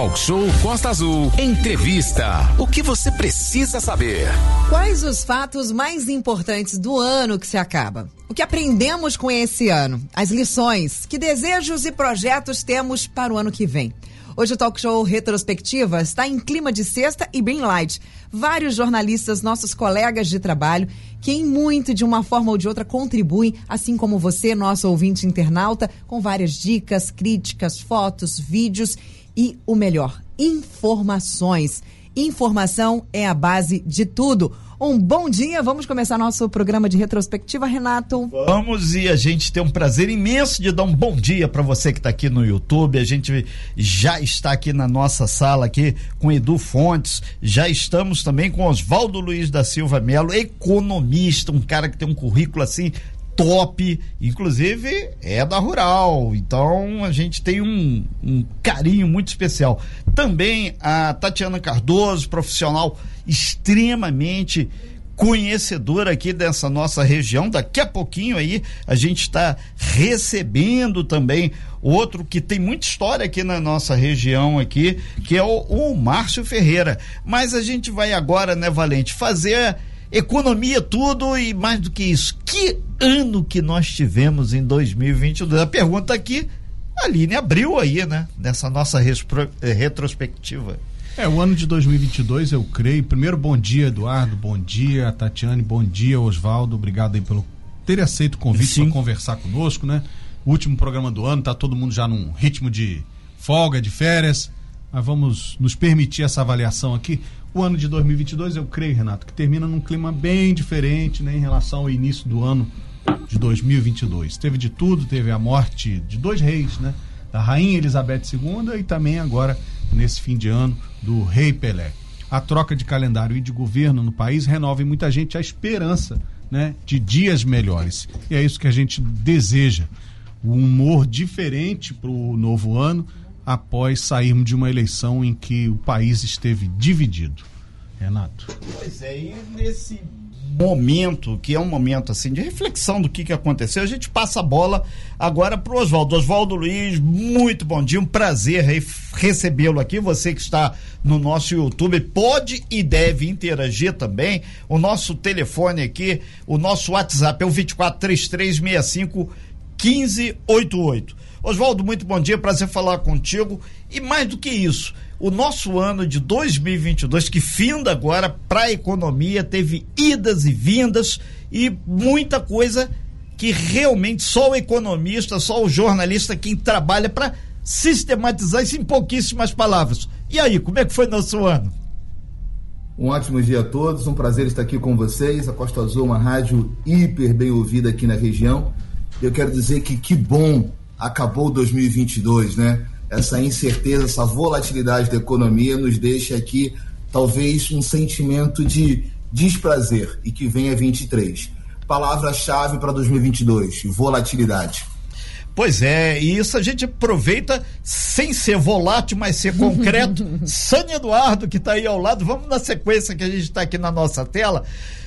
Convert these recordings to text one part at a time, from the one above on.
Talk Show Costa Azul. Entrevista. O que você precisa saber? Quais os fatos mais importantes do ano que se acaba? O que aprendemos com esse ano? As lições? Que desejos e projetos temos para o ano que vem? Hoje o Talk Show Retrospectiva está em clima de sexta e bem light. Vários jornalistas, nossos colegas de trabalho, que em muito, de uma forma ou de outra, contribuem, assim como você, nosso ouvinte internauta, com várias dicas, críticas, fotos, vídeos e o melhor, informações. Informação é a base de tudo. Um bom dia, vamos começar nosso programa de retrospectiva, Renato. Vamos e a gente tem um prazer imenso de dar um bom dia para você que está aqui no YouTube. A gente já está aqui na nossa sala aqui com Edu Fontes, já estamos também com Oswaldo Luiz da Silva Melo, economista, um cara que tem um currículo assim top, inclusive é da Rural, então a gente tem um, um, carinho muito especial. Também a Tatiana Cardoso, profissional extremamente conhecedora aqui dessa nossa região. Daqui a pouquinho aí a gente está recebendo também outro que tem muita história aqui na nossa região aqui, que é o, o Márcio Ferreira. Mas a gente vai agora, né, Valente, fazer economia tudo e mais do que isso. Que ano que nós tivemos em 2022? A pergunta aqui, a Aline abriu aí, né? Nessa nossa eh, retrospectiva. É, o ano de 2022, eu creio. Primeiro, bom dia, Eduardo, bom dia, Tatiane, bom dia, Oswaldo. Obrigado aí pelo ter aceito o convite para conversar conosco, né? Último programa do ano, tá todo mundo já num ritmo de folga, de férias. Mas vamos nos permitir essa avaliação aqui. O ano de 2022, eu creio, Renato, que termina num clima bem diferente né, em relação ao início do ano de 2022. Teve de tudo, teve a morte de dois reis, né? Da rainha Elizabeth II e também agora, nesse fim de ano, do rei Pelé. A troca de calendário e de governo no país renova em muita gente a esperança né, de dias melhores. E é isso que a gente deseja. Um humor diferente para o novo ano após sairmos de uma eleição em que o país esteve dividido. Renato. Pois é, e nesse momento, que é um momento assim de reflexão do que, que aconteceu, a gente passa a bola agora para o Oswaldo. Oswaldo Luiz, muito bom dia, um prazer recebê-lo aqui. Você que está no nosso YouTube pode e deve interagir também. O nosso telefone aqui, o nosso WhatsApp é o 243365 1588. Oswaldo, muito bom dia, prazer falar contigo. E mais do que isso, o nosso ano de 2022, que finda agora para a economia, teve idas e vindas e muita coisa que realmente só o economista, só o jornalista, quem trabalha para sistematizar isso em pouquíssimas palavras. E aí, como é que foi nosso ano? Um ótimo dia a todos, um prazer estar aqui com vocês. A Costa Azul, uma rádio hiper bem ouvida aqui na região. Eu quero dizer que que bom acabou 2022, né? Essa incerteza, essa volatilidade da economia nos deixa aqui talvez um sentimento de desprazer e que venha 23. Palavra-chave para 2022: volatilidade. Pois é, e isso a gente aproveita sem ser volátil, mas ser concreto. Sânia Eduardo, que está aí ao lado, vamos na sequência que a gente está aqui na nossa tela.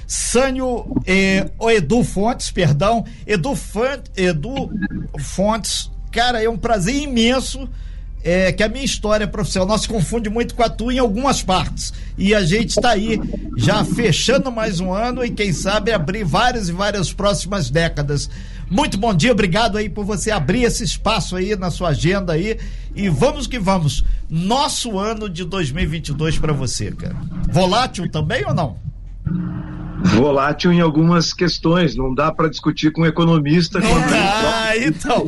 Sânio, eh, Edu Fontes, perdão, Edu, Fontes, Edu Fontes, cara, é um prazer imenso é, que a minha história profissional se confunde muito com a tua em algumas partes. E a gente está aí já fechando mais um ano e quem sabe abrir várias e várias próximas décadas. Muito bom dia, obrigado aí por você abrir esse espaço aí na sua agenda aí e vamos que vamos. Nosso ano de 2022 para você, cara. Volátil também ou não? Volátil em algumas questões, não dá para discutir com um economista. Ah, então,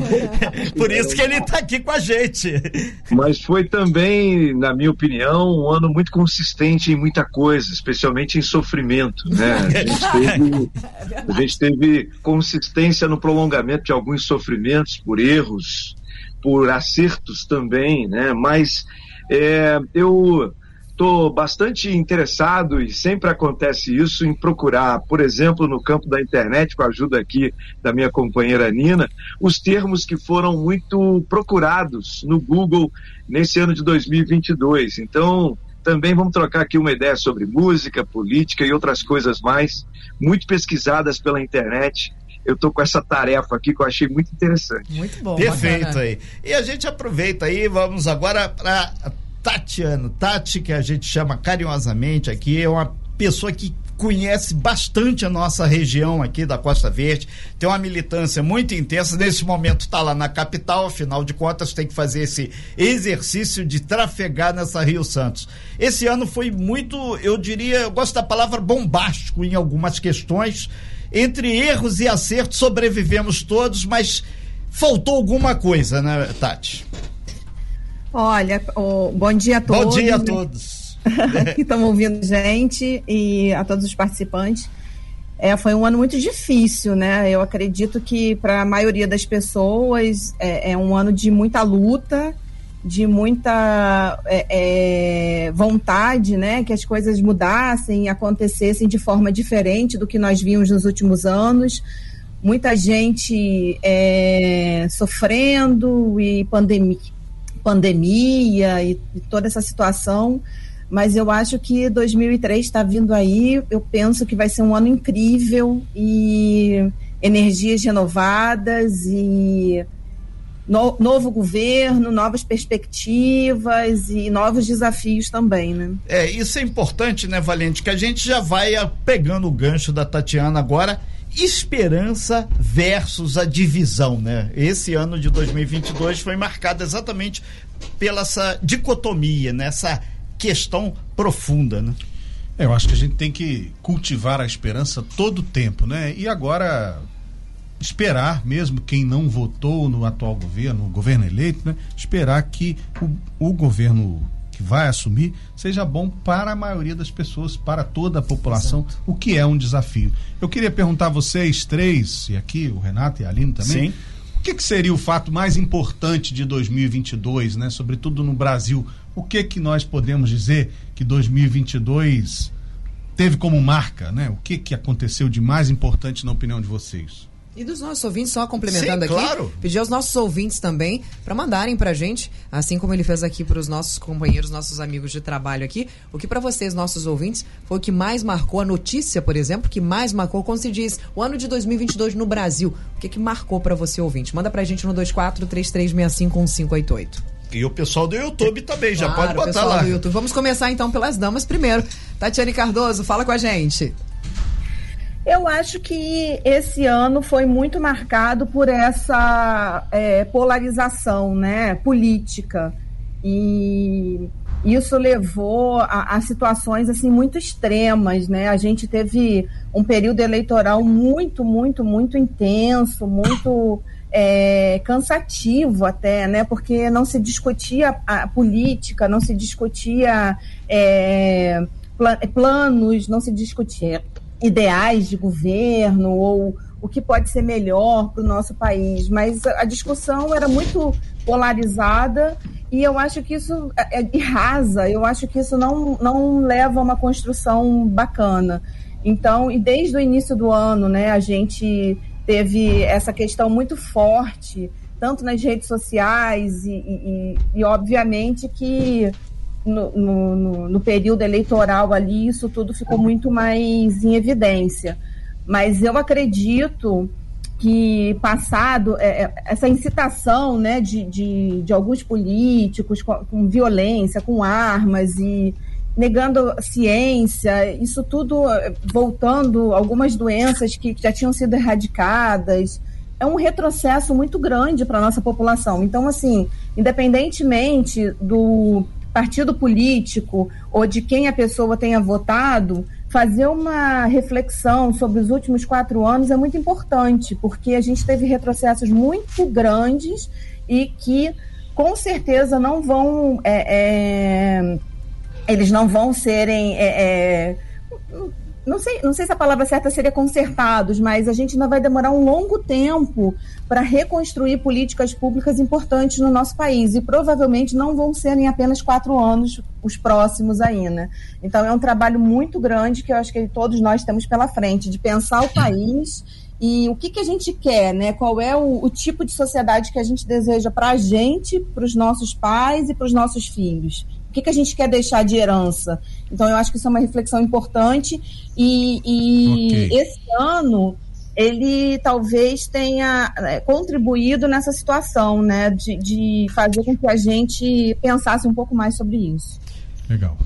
por isso que ele está aqui com a gente. Mas foi também, na minha opinião, um ano muito consistente em muita coisa, especialmente em sofrimento, né? A gente teve, a gente teve consistência no prolongamento de alguns sofrimentos por erros, por acertos também, né? Mas é, eu estou bastante interessado e sempre acontece isso em procurar, por exemplo, no campo da internet, com a ajuda aqui da minha companheira Nina, os termos que foram muito procurados no Google nesse ano de 2022. Então, também vamos trocar aqui uma ideia sobre música, política e outras coisas mais, muito pesquisadas pela internet eu estou com essa tarefa aqui que eu achei muito interessante. Muito bom. Perfeito bacana. aí. E a gente aproveita aí, vamos agora para Tatiano. Tati, que a gente chama carinhosamente aqui, é uma pessoa que conhece bastante a nossa região aqui da Costa Verde, tem uma militância muito intensa. Nesse momento está lá na capital, afinal de contas, tem que fazer esse exercício de trafegar nessa Rio Santos. Esse ano foi muito, eu diria, eu gosto da palavra bombástico em algumas questões. Entre erros e acertos, sobrevivemos todos, mas faltou alguma coisa, né, Tati? Olha, oh, bom dia a todos. Bom dia a todos que estão ouvindo gente e a todos os participantes. É, foi um ano muito difícil, né? Eu acredito que para a maioria das pessoas é, é, um ano de muita luta, de muita é, é vontade, né? Que as coisas mudassem e acontecessem de forma diferente do que nós vimos nos últimos anos. Muita gente é, sofrendo e pandemia, pandemia e, e toda essa situação mas eu acho que 2003 está vindo aí. Eu penso que vai ser um ano incrível e energias renovadas e no, novo governo, novas perspectivas e novos desafios também, né? É, isso é importante, né, Valente? Que a gente já vai pegando o gancho da Tatiana agora. Esperança versus a divisão, né? Esse ano de 2022 foi marcado exatamente pela essa dicotomia, nessa né? questão profunda, né? É, eu acho que a gente tem que cultivar a esperança todo o tempo, né? E agora esperar, mesmo quem não votou no atual governo, o governo eleito, né? Esperar que o, o governo que vai assumir seja bom para a maioria das pessoas, para toda a população, Exato. o que é um desafio. Eu queria perguntar a vocês três, e aqui o Renato e a Aline também, Sim. o que, que seria o fato mais importante de 2022, né? Sobretudo no Brasil, o que que nós podemos dizer que 2022 teve como marca, né? O que que aconteceu de mais importante na opinião de vocês? E dos nossos ouvintes, só complementando Sim, aqui, claro. pedir aos nossos ouvintes também para mandarem pra gente, assim como ele fez aqui para os nossos companheiros, nossos amigos de trabalho aqui, o que para vocês, nossos ouvintes, foi o que mais marcou a notícia, por exemplo, que mais marcou quando se diz o ano de 2022 no Brasil. O que que marcou para você, ouvinte? Manda pra gente no 24 3365 1588. E o pessoal do YouTube também, claro, já pode botar lá. Do YouTube. Vamos começar então pelas damas primeiro. Tatiane Cardoso, fala com a gente. Eu acho que esse ano foi muito marcado por essa é, polarização né, política. E isso levou a, a, situações assim muito extremas, né? A gente teve um período eleitoral muito, muito, muito intenso, muito é, cansativo até, né? Porque não se discutia a política, não se discutia é, planos, não se discutia ideais de governo ou o que pode ser melhor para o nosso país, mas a discussão era muito polarizada e eu acho que isso é, é rasa, eu acho que isso não, não leva a uma construção bacana. Então, e desde o início do ano, né, a gente teve essa questão muito forte, tanto nas redes sociais e, e, e obviamente que no, no, no, período eleitoral ali isso tudo ficou muito mais em evidência. Mas eu acredito que passado é, é essa incitação né, de, de, de alguns políticos com, com violência, com armas e negando ciência, isso tudo eh, voltando algumas doenças que já tinham sido erradicadas. É um retrocesso muito grande para a nossa população. Então, assim, independentemente do partido político ou de quem a pessoa tenha votado, fazer uma reflexão sobre os últimos quatro anos é muito importante, porque a gente teve retrocessos muito grandes e que com certeza não vão. É, é, eles não vão serem. É, é, não sei, não sei se a palavra certa seria consertados, mas a gente ainda vai demorar um longo tempo para reconstruir políticas públicas importantes no nosso país. E provavelmente não vão ser em apenas quatro anos os próximos ainda. Então é um trabalho muito grande que eu acho que todos nós temos pela frente, de pensar o país e o que, que a gente quer, né? Qual é o, o tipo de sociedade que a gente deseja para a gente, para os nossos pais e para os nossos filhos que, que a gente quer deixar de herança? Então, eu acho que isso é uma reflexão importante. E, e okay. esse ano ele talvez tenha é, contribuído nessa situação, né, de, de fazer com que a gente pensasse um pouco mais sobre isso. Legal.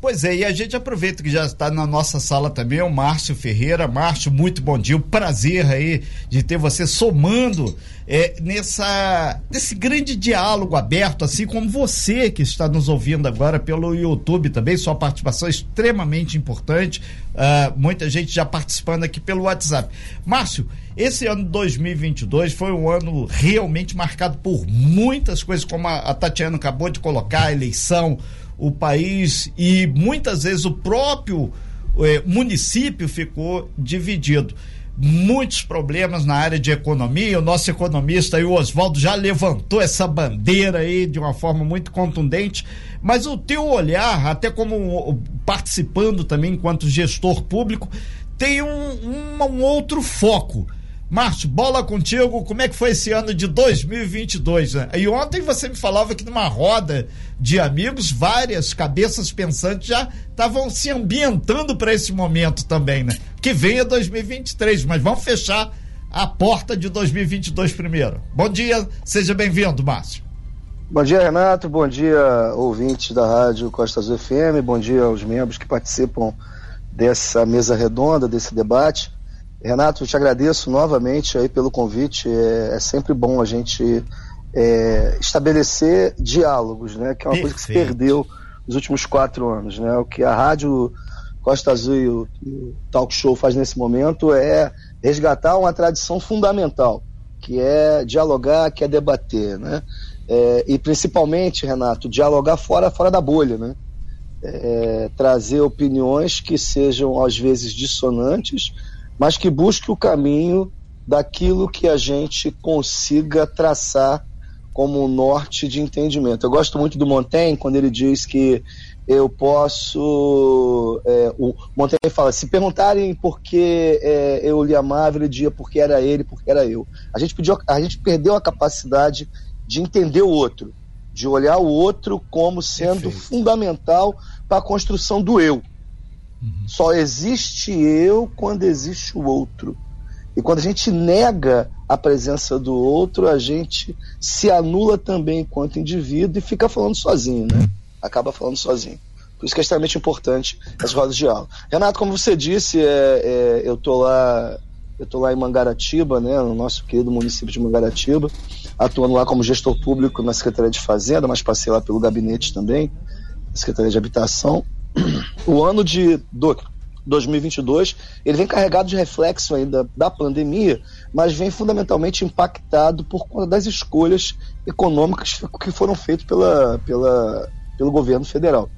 Pois é, e a gente aproveita que já está na nossa sala também o Márcio Ferreira. Márcio, muito bom dia. Um prazer aí de ter você somando é, nessa, nesse grande diálogo aberto, assim como você que está nos ouvindo agora pelo YouTube também. Sua participação é extremamente importante. Uh, muita gente já participando aqui pelo WhatsApp. Márcio, esse ano 2022 foi um ano realmente marcado por muitas coisas, como a, a Tatiana acabou de colocar, a eleição o país e muitas vezes o próprio eh, município ficou dividido. Muitos problemas na área de economia. O nosso economista aí, o Oswaldo, já levantou essa bandeira aí de uma forma muito contundente. Mas o teu olhar, até como participando também enquanto gestor público, tem um, um, um outro foco Márcio, bola contigo, como é que foi esse ano de 2022? Né? E ontem você me falava que numa roda de amigos, várias cabeças pensantes já estavam se ambientando para esse momento também, né? Que venha 2023, mas vamos fechar a porta de 2022 primeiro. Bom dia, seja bem-vindo, Márcio. Bom dia, Renato. Bom dia, ouvintes da Rádio Costa Azul FM. Bom dia aos membros que participam dessa mesa redonda, desse debate. Renato, eu te agradeço novamente aí pelo convite. É, é sempre bom a gente é, estabelecer diálogos, né? Que é uma Perfeito. coisa que se perdeu nos últimos quatro anos, né? O que a rádio Costa Azul e o, o Talk Show faz nesse momento é resgatar uma tradição fundamental, que é dialogar, que é debater, né? É, e principalmente, Renato, dialogar fora, fora da bolha, né? É, trazer opiniões que sejam às vezes dissonantes, mas que busque o caminho daquilo que a gente consiga traçar como um norte de entendimento. Eu gosto muito do Montaigne quando ele diz que eu posso. É, o Montaigne fala: se perguntarem por que é, eu lhe amava, ele dizia porque era ele, porque era eu. A gente, pediu, a gente perdeu a capacidade de entender o outro, de olhar o outro como sendo Perfeito. fundamental para a construção do eu. Uhum. Só existe eu quando existe o outro. E quando a gente nega a presença do outro, a gente se anula também enquanto indivíduo e fica falando sozinho, né? Acaba falando sozinho. Por isso que é extremamente importante as rodas de aula. Renato, como você disse, é, é, eu tô lá, eu tô lá em Mangaratiba, né, no nosso querido município de Mangaratiba, atuando lá como gestor público na Secretaria de Fazenda, mas passei lá pelo gabinete também, Secretaria de Habitação o ano de do, 2022 ele vem carregado de reflexo ainda da pandemia, mas vem fundamentalmente impactado por conta das escolhas econômicas que foram feitas pela, pela, pelo governo federal.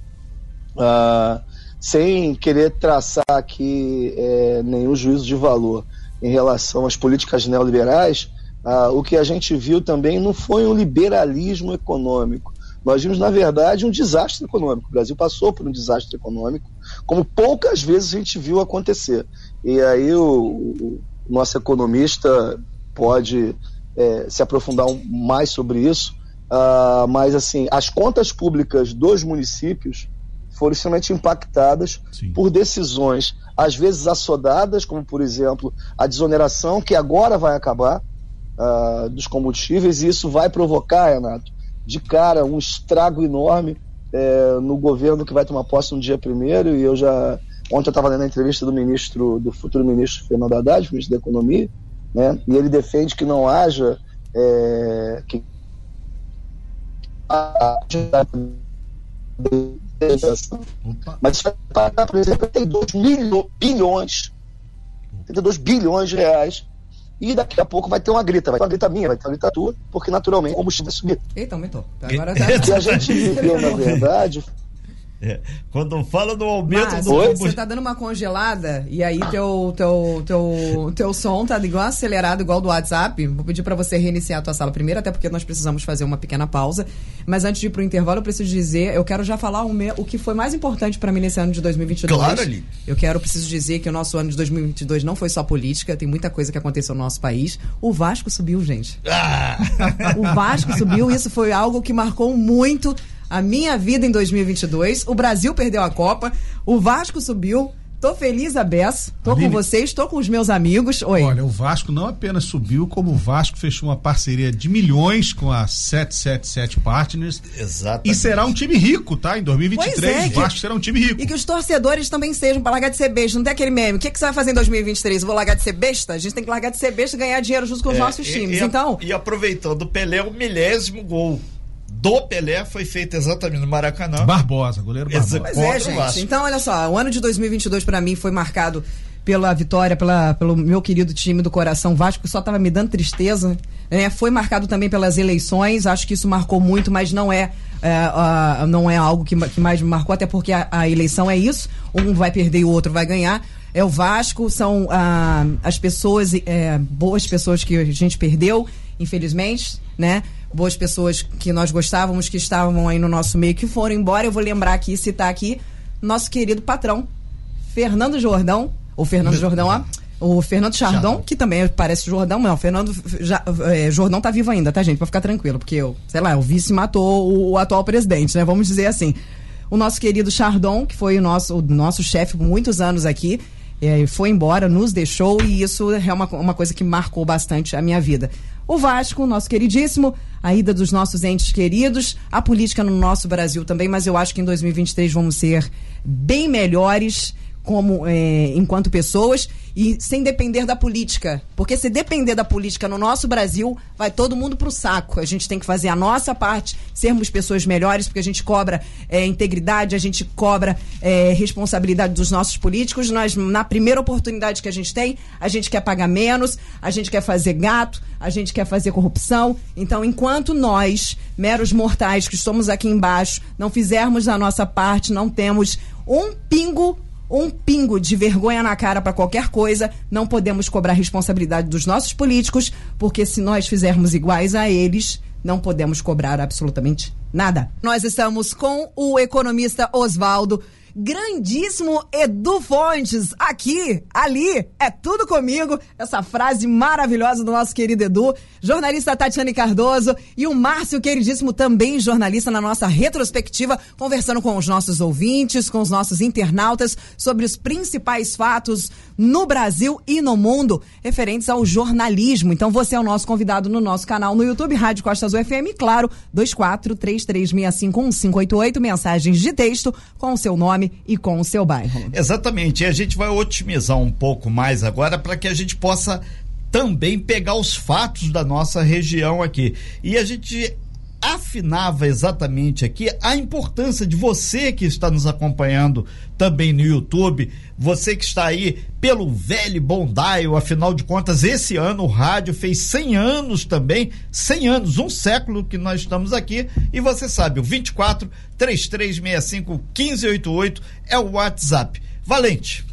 Uh, sem querer traçar aqui é, nenhum juízo de valor em relação às políticas neoliberais, uh, o que a gente viu também não foi um liberalismo econômico, nós vimos, na verdade, um desastre econômico. O Brasil passou por um desastre econômico, como poucas vezes a gente viu acontecer. E aí o, o nosso economista pode é, se aprofundar um, mais sobre isso, uh, mas assim, as contas públicas dos municípios foram extremamente impactadas Sim. por decisões, às vezes assodadas, como por exemplo a desoneração, que agora vai acabar, uh, dos combustíveis, e isso vai provocar, Renato, de cara um estrago enorme é, no governo que vai tomar posse no dia primeiro e eu já ontem eu estava lendo a entrevista do ministro do futuro ministro Fernando Haddad ministro da economia né e ele defende que não haja é, que mas por exemplo tem 2 bilhões 32 bilhões de reais e daqui a pouco vai ter uma grita, vai ter uma grita minha, vai ter uma grita tua, porque naturalmente o combustível vai subir. Eita, aumentou. Agora já... E a gente viveu, na verdade, é. Quando fala do aumento Mas, do Você tá dando uma congelada e aí teu, teu, teu, teu som tá igual acelerado, igual do WhatsApp. Vou pedir para você reiniciar a tua sala primeiro, até porque nós precisamos fazer uma pequena pausa. Mas antes de ir pro intervalo, eu preciso dizer, eu quero já falar o, meu, o que foi mais importante para mim nesse ano de 2022. Claro, ali. Eu quero, preciso dizer que o nosso ano de 2022 não foi só política, tem muita coisa que aconteceu no nosso país. O Vasco subiu, gente. Ah. o Vasco subiu, isso foi algo que marcou muito a minha vida em 2022. O Brasil perdeu a Copa, o Vasco subiu. Tô feliz a beça, tô Aline, com vocês, tô com os meus amigos. Oi. Olha, o Vasco não apenas subiu, como o Vasco fechou uma parceria de milhões com a 777 Partners. Exatamente. E será um time rico, tá? Em 2023, é, o Vasco que, será um time rico. E que os torcedores também sejam para largar de ser besta. Não tem aquele meme. O que, que você vai fazer em 2023? Eu vou largar de ser besta? A gente tem que largar de ser besta e ganhar dinheiro junto com os é, nossos times. E, então. E aproveitando, o Pelé, o milésimo gol do Pelé foi feito exatamente no Maracanã. Barbosa, goleiro Barbosa. Pois é, gente. Então, olha só, o ano de 2022 para mim foi marcado pela vitória, pela, pelo meu querido time do coração Vasco, que só estava me dando tristeza. Né? Foi marcado também pelas eleições, acho que isso marcou muito, mas não é, é uh, não é algo que, que, mais me marcou, até porque a, a, eleição é isso, um vai perder e o outro vai ganhar. É o Vasco, são uh, as pessoas, é, boas pessoas que a gente perdeu, infelizmente, né? Boas pessoas que nós gostávamos, que estavam aí no nosso meio, que foram embora. Eu vou lembrar aqui, citar aqui, nosso querido patrão, Fernando Jordão, ou Fernando Jordão, ó, o Fernando Chardon, Chardon, que também parece Jordão, não, o Fernando já, é, Jordão tá vivo ainda, tá, gente? Pra ficar tranquilo, porque, eu, sei lá, o vice matou o, o atual presidente, né? Vamos dizer assim. O nosso querido Chardon, que foi o nosso, o nosso chefe por muitos anos aqui, é, foi embora, nos deixou e isso é uma, uma coisa que marcou bastante a minha vida. O Vasco, nosso queridíssimo, a ida dos nossos entes queridos, a política no nosso Brasil também, mas eu acho que em 2023 vamos ser bem melhores como é, enquanto pessoas e sem depender da política. Porque se depender da política no nosso Brasil, vai todo mundo pro saco. A gente tem que fazer a nossa parte, sermos pessoas melhores, porque a gente cobra é, integridade, a gente cobra é, responsabilidade dos nossos políticos. Nós, na primeira oportunidade que a gente tem, a gente quer pagar menos, a gente quer fazer gato, a gente quer fazer corrupção. Então, enquanto nós, meros mortais que estamos aqui embaixo, não fizermos a nossa parte, não temos um pingo um pingo de vergonha na cara para qualquer coisa, não podemos cobrar responsabilidade dos nossos políticos, porque se nós fizermos iguais a eles, não podemos cobrar absolutamente nada. Nós estamos com o economista Oswaldo grandíssimo Edu Fontes, aqui, ali, é tudo comigo. Essa frase maravilhosa do nosso querido Edu, jornalista Tatiane Cardoso e o Márcio, queridíssimo, também jornalista na nossa retrospectiva, conversando com os nossos ouvintes, com os nossos internautas sobre os principais fatos no Brasil e no mundo referentes ao jornalismo. Então você é o nosso convidado no nosso canal no YouTube, Rádio Costa Azul FM, claro, 2433651588, mensagens de texto com o seu nome nome e com o seu bairro. Exatamente. E a gente vai otimizar um pouco mais agora para que a gente possa também pegar os fatos da nossa região aqui. E a gente afinava exatamente aqui a importância de você que está nos acompanhando também no YouTube, você que está aí pelo velho dial, afinal de contas, esse ano o rádio fez 100 anos também, 100 anos, um século que nós estamos aqui, e você sabe, o 24 3365 1588 é o WhatsApp. Valente.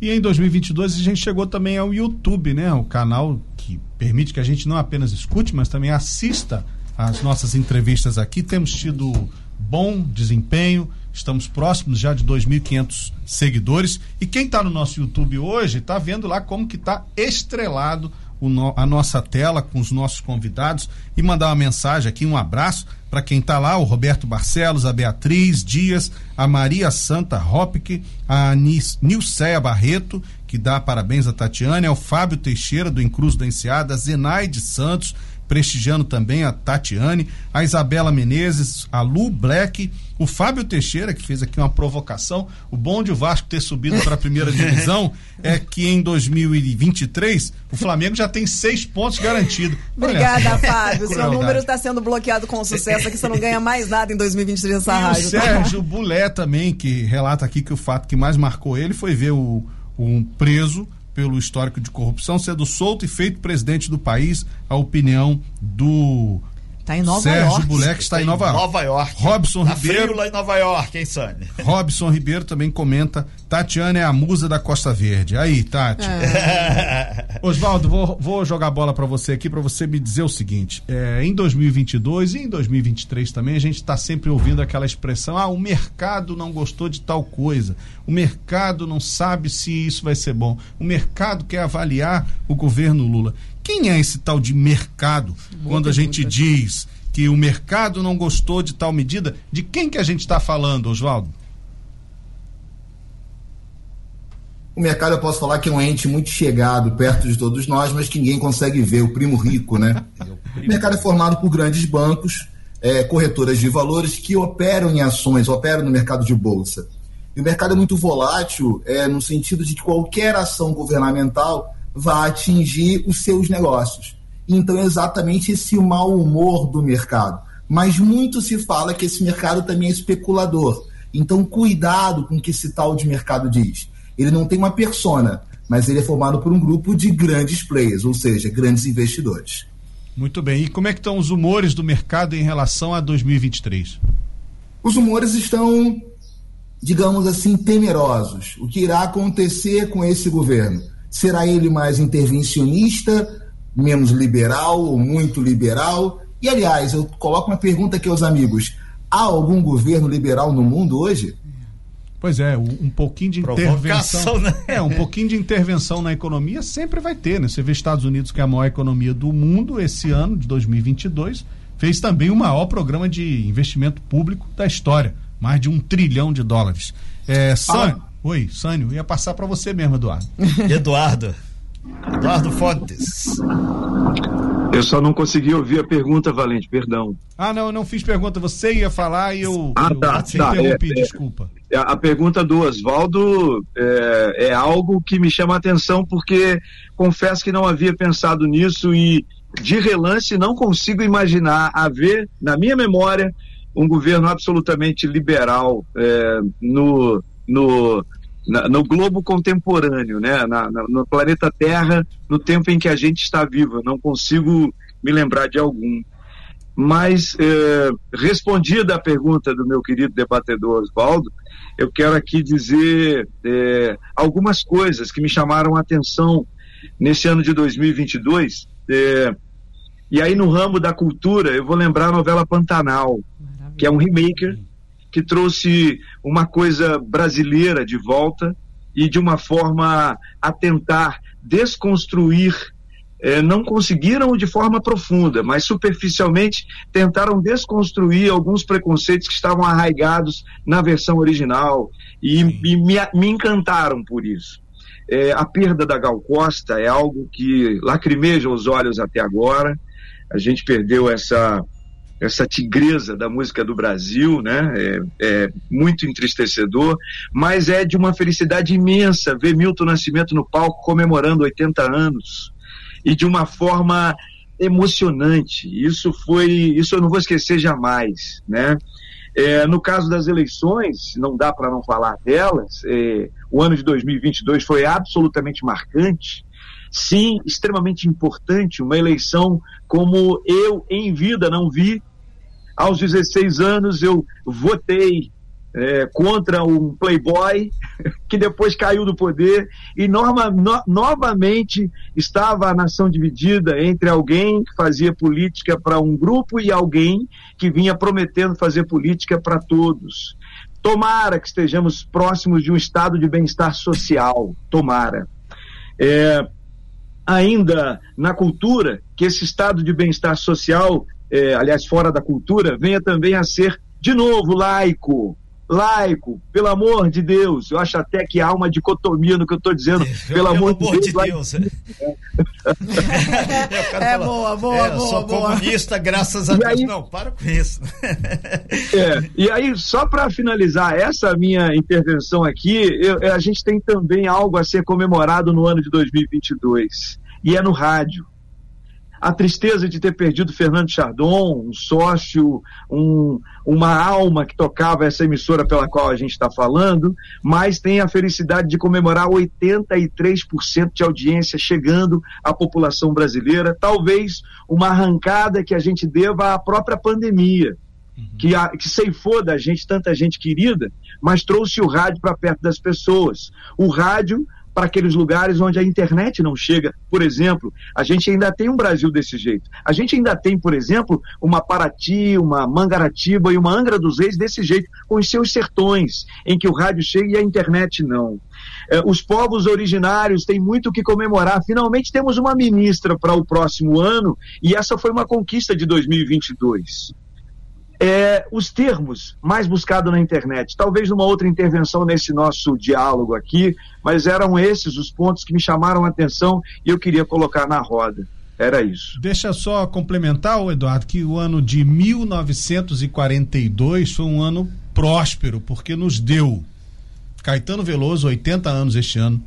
E em 2022 a gente chegou também ao YouTube, né? O canal que permite que a gente não apenas escute, mas também assista as nossas entrevistas aqui. Temos tido bom desempenho, estamos próximos já de 2.500 seguidores. E quem está no nosso YouTube hoje está vendo lá como que está estrelado no, a nossa tela com os nossos convidados e mandar uma mensagem aqui, um abraço para quem está lá, o Roberto Barcelos, a Beatriz Dias, a Maria Santa Hopke, a Nilceia Barreto, que dá parabéns a Tatiane, ao Fábio Teixeira, do Incruz da Enseada, Zenaide Santos, prestigiando também a Tatiane, a Isabela Menezes, a Lu Black, o Fábio Teixeira, que fez aqui uma provocação. O bom de o Vasco ter subido para a primeira divisão é que em 2023 o Flamengo já tem seis pontos garantidos. Obrigada, Fábio. Seu número está sendo bloqueado com sucesso aqui, você não ganha mais nada em 2023 nessa e rádio. O tá? Sérgio tá? Bulé também, que relata aqui que o fato que mais marcou ele foi ver o, um preso pelo histórico de corrupção, sendo solto e feito presidente do país, a opinião do Tá em Nova Sérgio York. Buleque está em Nova, Nova York. Robson tá Ribeiro. Frio lá em Nova York, hein, Sani? Robson Ribeiro também comenta. Tatiana é a musa da Costa Verde. Aí, Tati. É. Oswaldo, vou, vou jogar bola para você aqui para você me dizer o seguinte: é, em 2022 e em 2023 também a gente está sempre ouvindo aquela expressão: ah, o mercado não gostou de tal coisa, o mercado não sabe se isso vai ser bom, o mercado quer avaliar o governo Lula. Quem é esse tal de mercado? Boa quando a gente diz que o mercado não gostou de tal medida, de quem que a gente está falando, Oswaldo? O mercado eu posso falar que é um ente muito chegado perto de todos nós, mas que ninguém consegue ver, o primo rico, né? O mercado é formado por grandes bancos, é, corretoras de valores que operam em ações, operam no mercado de bolsa. E o mercado é muito volátil é, no sentido de que qualquer ação governamental vai atingir os seus negócios. Então é exatamente esse mau humor do mercado. Mas muito se fala que esse mercado também é especulador. Então cuidado com o que esse tal de mercado diz ele não tem uma persona, mas ele é formado por um grupo de grandes players, ou seja, grandes investidores. Muito bem. E como é que estão os humores do mercado em relação a 2023? Os humores estão, digamos assim, temerosos. O que irá acontecer com esse governo? Será ele mais intervencionista, menos liberal ou muito liberal? E, aliás, eu coloco uma pergunta aqui aos amigos: há algum governo liberal no mundo hoje? Pois é, um pouquinho de intervenção. Né? É, um pouquinho de intervenção na economia sempre vai ter, né? Você vê Estados Unidos, que é a maior economia do mundo, esse ano de 2022, fez também o maior programa de investimento público da história mais de um trilhão de dólares. É, ah. Oi, Sânio, ia passar para você mesmo, Eduardo. Eduardo. Eduardo Fontes. Eu só não consegui ouvir a pergunta, Valente, perdão. Ah, não, eu não fiz pergunta. Você ia falar e eu, ah, eu tá, te tá, interrompi, é, desculpa. É, a pergunta do Oswaldo é, é, algo que me chama a atenção, porque confesso que não havia pensado nisso e, de relance, não consigo imaginar haver, na minha memória, um governo absolutamente liberal é, no, no, na, no globo contemporâneo, né? Na, na, no planeta Terra, no tempo em que a gente está vivo. não consigo me lembrar de algum. Mas, eh, respondida a pergunta do meu querido debatedor Oswaldo, eu quero aqui dizer eh, algumas coisas que me chamaram a atenção nesse ano de 2022. Eh, e aí, no ramo da cultura, eu vou lembrar a novela Pantanal, que é um remake que trouxe uma coisa brasileira de volta e de uma forma a tentar desconstruir. Eh, não conseguiram de forma profunda, mas superficialmente tentaram desconstruir alguns preconceitos que estavam arraigados na versão original e, e me, me, encantaram por isso. Eh, a perda da Gal Costa é algo que lacrimeja os olhos até agora. A gente perdeu essa essa tigresa da música do Brasil, né? É, é, muito entristecedor, mas é de uma felicidade imensa ver Milton Nascimento no palco comemorando 80 anos e de uma forma emocionante. Isso foi, isso eu não vou esquecer jamais, né? É, no caso das eleições, não dá para não falar delas. É, o ano de 2022 foi absolutamente marcante sim, extremamente importante, uma eleição como eu em vida não vi aos 16 anos, eu votei é, contra um playboy que depois caiu do poder e norma, no, novamente estava a nação dividida entre alguém que fazia política para um grupo e alguém que vinha prometendo fazer política para todos. Tomara que estejamos próximos de um estado de bem-estar social. Tomara. É, ainda na cultura, que esse estado de bem-estar social é, aliás, fora da cultura, venha também a ser, de novo, laico. Laico, pelo amor de Deus. Eu acho até que há uma dicotomia no que eu estou dizendo. Pelo, pelo, amor, amor de Deus. De Deus. é, é boa, boa, é, boa. Sou boa. comunista, graças a e Deus. Aí, Não, para com isso. é, e aí, só para finalizar essa minha intervenção aqui, eu, a gente tem também algo a ser comemorado no ano de 2022. E é no rádio a tristeza de ter perdido Fernando Chardon, um sócio, um, uma alma que tocava essa emissora pela qual a gente está falando, mas tem a felicidade de comemorar 83% de audiência chegando à população brasileira, talvez uma arrancada que a gente deva à própria pandemia. Uhum. Que, a, que ceifou da gente tanta gente querida, mas trouxe o rádio para perto das pessoas. O rádio para aqueles lugares onde a internet não chega. Por exemplo, a gente ainda tem um Brasil desse jeito. A gente ainda tem, por exemplo, uma Paraty, uma Mangaratiba e uma Angra dos Reis desse jeito, com os seus sertões, em que o rádio chega e a internet não. É, os povos originários têm muito o que comemorar. Finalmente temos uma ministra para o próximo ano e essa foi uma conquista de 2022 é, os termos mais buscados na internet. Talvez numa outra intervenção nesse nosso diálogo aqui, mas eram esses os pontos que me chamaram a atenção e eu queria colocar na roda. Era isso. Deixa só complementar, Eduardo, que o ano de 1942 foi um ano próspero, porque nos deu Caetano Veloso, 80 anos este ano.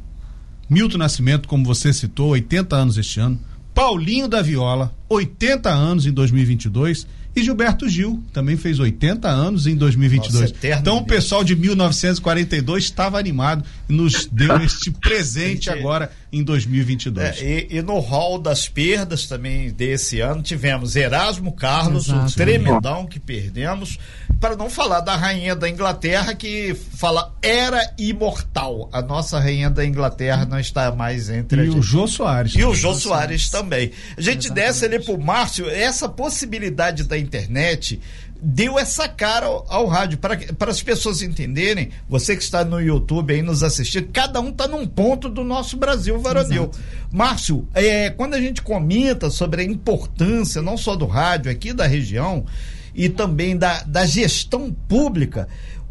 Milton Nascimento, como você citou, 80 anos este ano. Paulinho da Viola, 80 anos em 2022 e Gilberto Gil também fez 80 anos em 2022. Nossa, então o pessoal de 1942 estava animado e nos deu este presente agora em 2022. É, e, e, no hall das perdas também desse ano tivemos Erasmo Carlos, Exato. o tremendão que perdemos, para não falar da rainha da Inglaterra que fala era imortal. A nossa rainha da Inglaterra não está mais entre e a gente. o Jô Soares. E o Jô Soares também. A gente Exatamente. desce ali pro Márcio, essa possibilidade da internet deu essa cara ao, ao rádio para as pessoas entenderem. Você que está no YouTube aí nos assistindo, cada um está num ponto do nosso Brasil varonil. Exato. Márcio, é, quando a gente comenta sobre a importância não só do rádio aqui da região e também da, da gestão pública,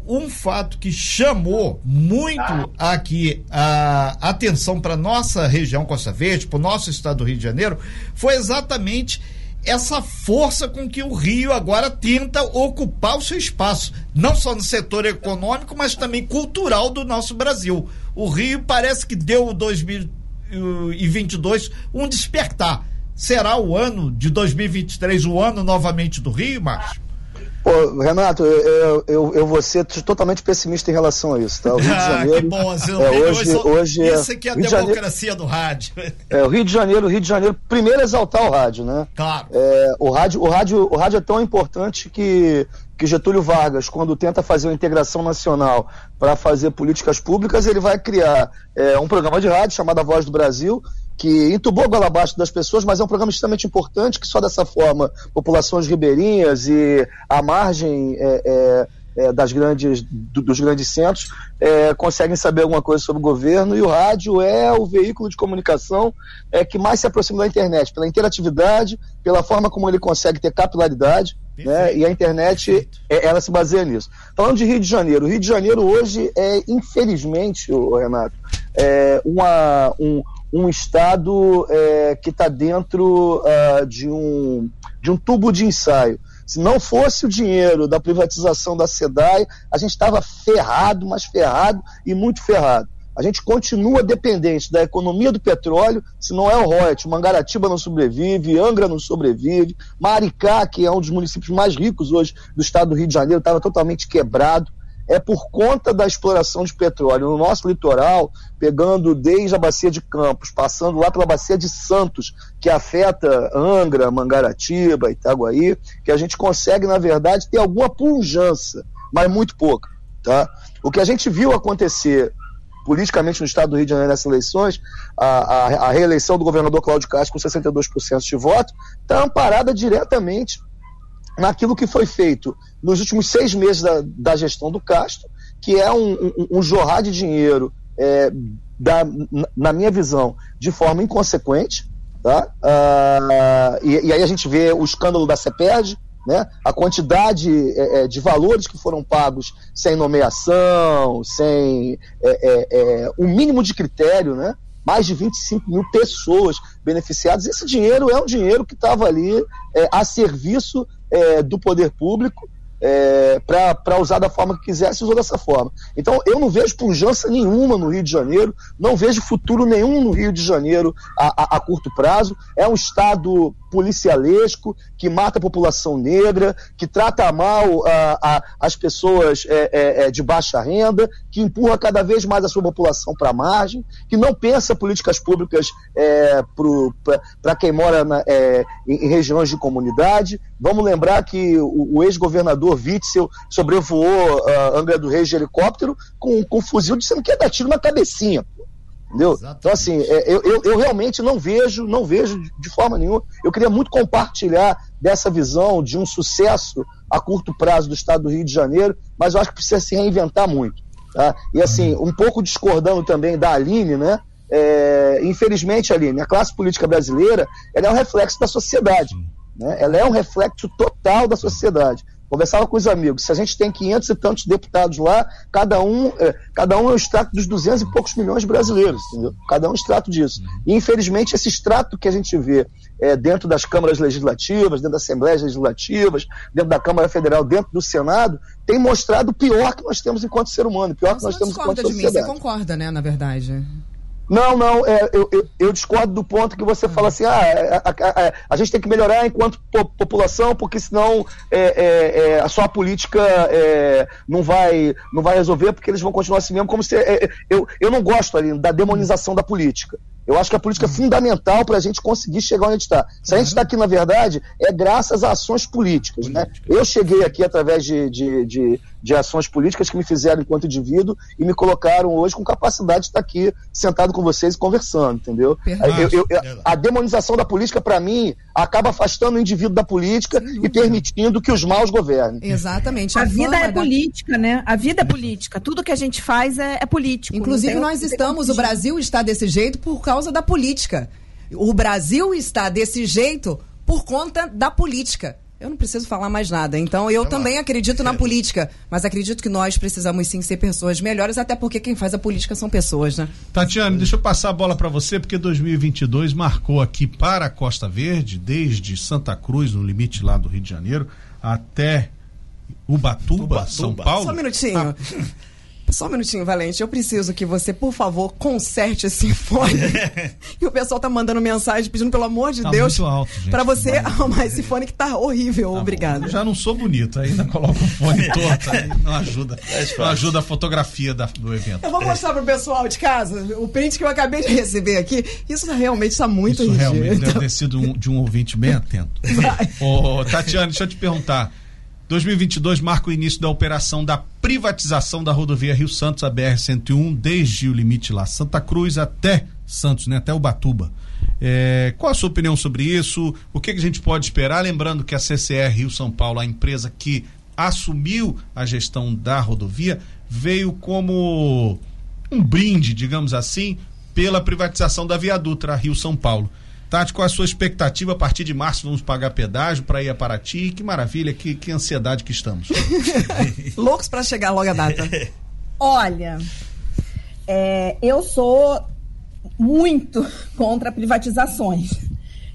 um fato que chamou muito aqui a atenção para nossa região Costa Verde, para o nosso estado do Rio de Janeiro, foi exatamente essa força com que o Rio agora tenta ocupar o seu espaço, não só no setor econômico, mas também cultural do nosso Brasil. O Rio parece que deu 2022 um despertar. Será o ano de 2023 o ano novamente do Rio, Márcio? Pô, Renato, eu, eu, eu vou ser totalmente pessimista em relação a isso, tá? O Rio de Janeiro. Ah, que bom, não é, hoje, hoje, Isso aqui é a democracia Janeiro, do rádio. É, o Rio de Janeiro, o Rio de Janeiro, primeiro exaltar o rádio, né? Claro. É, o, rádio, o, rádio, o rádio é tão importante que, que Getúlio Vargas, quando tenta fazer uma integração nacional para fazer políticas públicas, ele vai criar é, um programa de rádio chamado A Voz do Brasil, que entubou a goela abaixo das pessoas, mas é um programa extremamente importante que só dessa forma populações ribeirinhas e a margem é, é, é, das grandes, do, dos grandes centros é, conseguem saber alguma coisa sobre o governo e o rádio é o veículo de comunicação é, que mais se aproxima da internet, pela interatividade, pela forma como ele consegue ter capilaridade. Né? E a internet, é, ela se baseia nisso. Falando de Rio de Janeiro, o Rio de Janeiro hoje é, infelizmente, Renato, é uma, um, um Estado é, que está dentro uh, de, um, de um tubo de ensaio. Se não fosse o dinheiro da privatização da SEDAI, a gente estava ferrado, mas ferrado e muito ferrado. A gente continua dependente da economia do petróleo, se não é o Royalty, Mangaratiba não sobrevive, Angra não sobrevive, Maricá, que é um dos municípios mais ricos hoje do estado do Rio de Janeiro, estava totalmente quebrado é por conta da exploração de petróleo no nosso litoral, pegando desde a bacia de Campos, passando lá pela bacia de Santos, que afeta Angra, Mangaratiba, Itaguaí, que a gente consegue, na verdade, ter alguma punjança, mas muito pouca. Tá? O que a gente viu acontecer politicamente no estado do Rio de Janeiro nessas eleições, a, a, a reeleição do governador Cláudio Castro com 62% de voto, está amparada diretamente naquilo que foi feito nos últimos seis meses da, da gestão do Castro, que é um, um, um jorrar de dinheiro, é, da, na minha visão, de forma inconsequente. Tá? Ah, e, e, aí a gente vê o escândalo da CEPERD, né? a quantidade é, é, de valores que foram pagos sem nomeação, sem é, é, é um mínimo de critério, né? mais de 25 mil pessoas beneficiadas. Esse dinheiro é um dinheiro que estava ali é, a serviço é, do poder público é, para usar da forma que quisesse, usou dessa forma. Então, eu não vejo pujança nenhuma no Rio de Janeiro, não vejo futuro nenhum no Rio de Janeiro a, a, a curto prazo. É um Estado policialesco que mata a população negra, que trata mal a, a, as pessoas é, é, é de baixa renda, que empurra cada vez mais a sua população para a margem, que não pensa políticas públicas é, para quem mora na, é, em, em, regiões de comunidade. Vamos lembrar que o, o ex-governador Witzel sobrevoou uh, Angra do Reis de helicóptero com, com um fuzil dizendo que ia dar tiro na cabecinha. Entendeu? Exatamente. Então, assim, é, eu, eu, eu, realmente não vejo, não vejo de forma nenhuma. Eu queria muito compartilhar dessa visão de um sucesso a curto prazo do estado do Rio de Janeiro, mas eu acho que precisa se reinventar muito. Tá? E assim, um pouco discordando também da Aline, né? É, infelizmente, Aline, a classe política brasileira é um reflexo da sociedade. Né? Ela é um reflexo total da sociedade. Conversava com os amigos. Se a gente tem 500 e tantos deputados lá, cada um é, cada um é um extrato dos 200 e poucos milhões de brasileiros, entendeu? Cada um é um extrato disso. E, infelizmente, esse extrato que a gente vê é, dentro das câmaras legislativas, dentro das assembleias legislativas, dentro da Câmara Federal, dentro do Senado, tem mostrado o pior que nós temos enquanto ser humano, o pior que nós temos enquanto sociedade. Mim, você concorda, né, na verdade? Não, não, é, eu, eu, eu, discordo do ponto que você fala assim, ah, é, a, a, a, a gente tem que melhorar enquanto po população, porque senão é, é, é a sua política é, não, vai, não vai resolver, porque eles vão continuar assim mesmo, como se. eu, eu não gosto ali da demonização da política. Eu acho que a política é uhum. fundamental para a gente conseguir chegar onde a gente está. Se a gente está aqui, na verdade, é graças a ações políticas. Né? Eu cheguei aqui através de, de, de, de, ações políticas que me fizeram enquanto indivíduo e me colocaram hoje com capacidade de estar aqui sentado com vocês e conversando, entendeu? Eu, eu, a demonização da política, para mim, acaba afastando o indivíduo da política e permitindo que os maus governem. Exatamente. A, a vida é da... política, né? A vida é política. Tudo que a gente faz é, é político. Inclusive, nós estamos, o Brasil está desse jeito por causa da política. O Brasil está desse jeito por conta da política. Eu não preciso falar mais nada. Então, eu também acredito na política, mas acredito que nós precisamos sim ser pessoas melhores, até porque quem faz a política são pessoas, né? Tatiane, deixa eu passar a bola para você, porque 2022 marcou aqui para a Costa Verde, desde Santa Cruz, no limite lá do Rio de Janeiro, até Ubatuba, Ubatuba. São Paulo. Só um minutinho. Ah. Só um minutinho, Valente. Eu preciso que você, por favor, conserte esse fone. e o pessoal tá mandando mensagem pedindo, pelo amor de tá Deus, para você arrumar esse fone que tá horrível. Tá Obrigado. Já não sou bonito, ainda coloco o fone torto. Aí não ajuda. Não ajuda a fotografia da, do evento. Eu vou mostrar pro pessoal de casa o print que eu acabei de receber aqui. Isso realmente está muito Isso realmente deve ter sido um, de um ouvinte bem atento. Ô, Tatiana, deixa eu te perguntar. 2022 marca o início da operação da privatização da rodovia Rio Santos, a BR-101, desde o limite lá, Santa Cruz até Santos, né, até Ubatuba. É, qual a sua opinião sobre isso? O que, que a gente pode esperar? Lembrando que a CCR Rio São Paulo, a empresa que assumiu a gestão da rodovia, veio como um brinde, digamos assim, pela privatização da Via Dutra Rio São Paulo. Tati, qual a sua expectativa? A partir de março vamos pagar pedágio para ir a Paraty. Que maravilha, que, que ansiedade que estamos. Loucos para chegar logo a data. Olha, é, eu sou muito contra privatizações.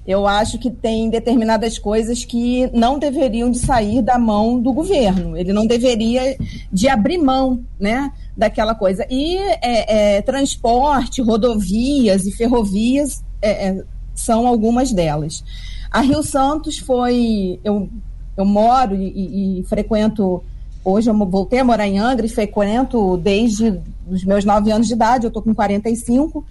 Eu acho que tem determinadas coisas que não deveriam de sair da mão do governo. Ele não deveria de abrir mão, né, daquela coisa. E é, é, transporte, rodovias e ferrovias é, é são algumas delas. A Rio Santos foi. Eu, eu moro e, e, frequento. Hoje eu voltei a morar em Angra e frequento desde os meus nove anos de idade, eu estou com 45.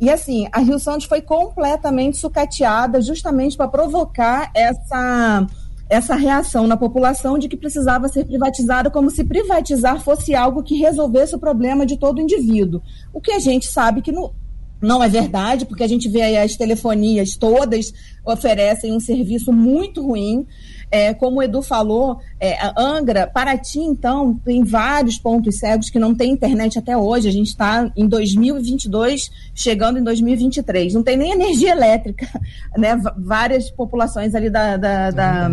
E assim, a Rio Santos foi completamente sucateada justamente para provocar essa, essa reação na população de que precisava ser privatizada, como se privatizar fosse algo que resolvesse o problema de todo indivíduo. O que a gente sabe que no, não é verdade, porque a gente vê aí as telefonias todas oferecem um serviço muito ruim. É, como o Edu falou, é, Angra, Paraty, então, tem vários pontos cegos que não tem internet até hoje. A gente está em 2022, chegando em 2023. Não tem nem energia elétrica, né? Várias populações ali da, da, da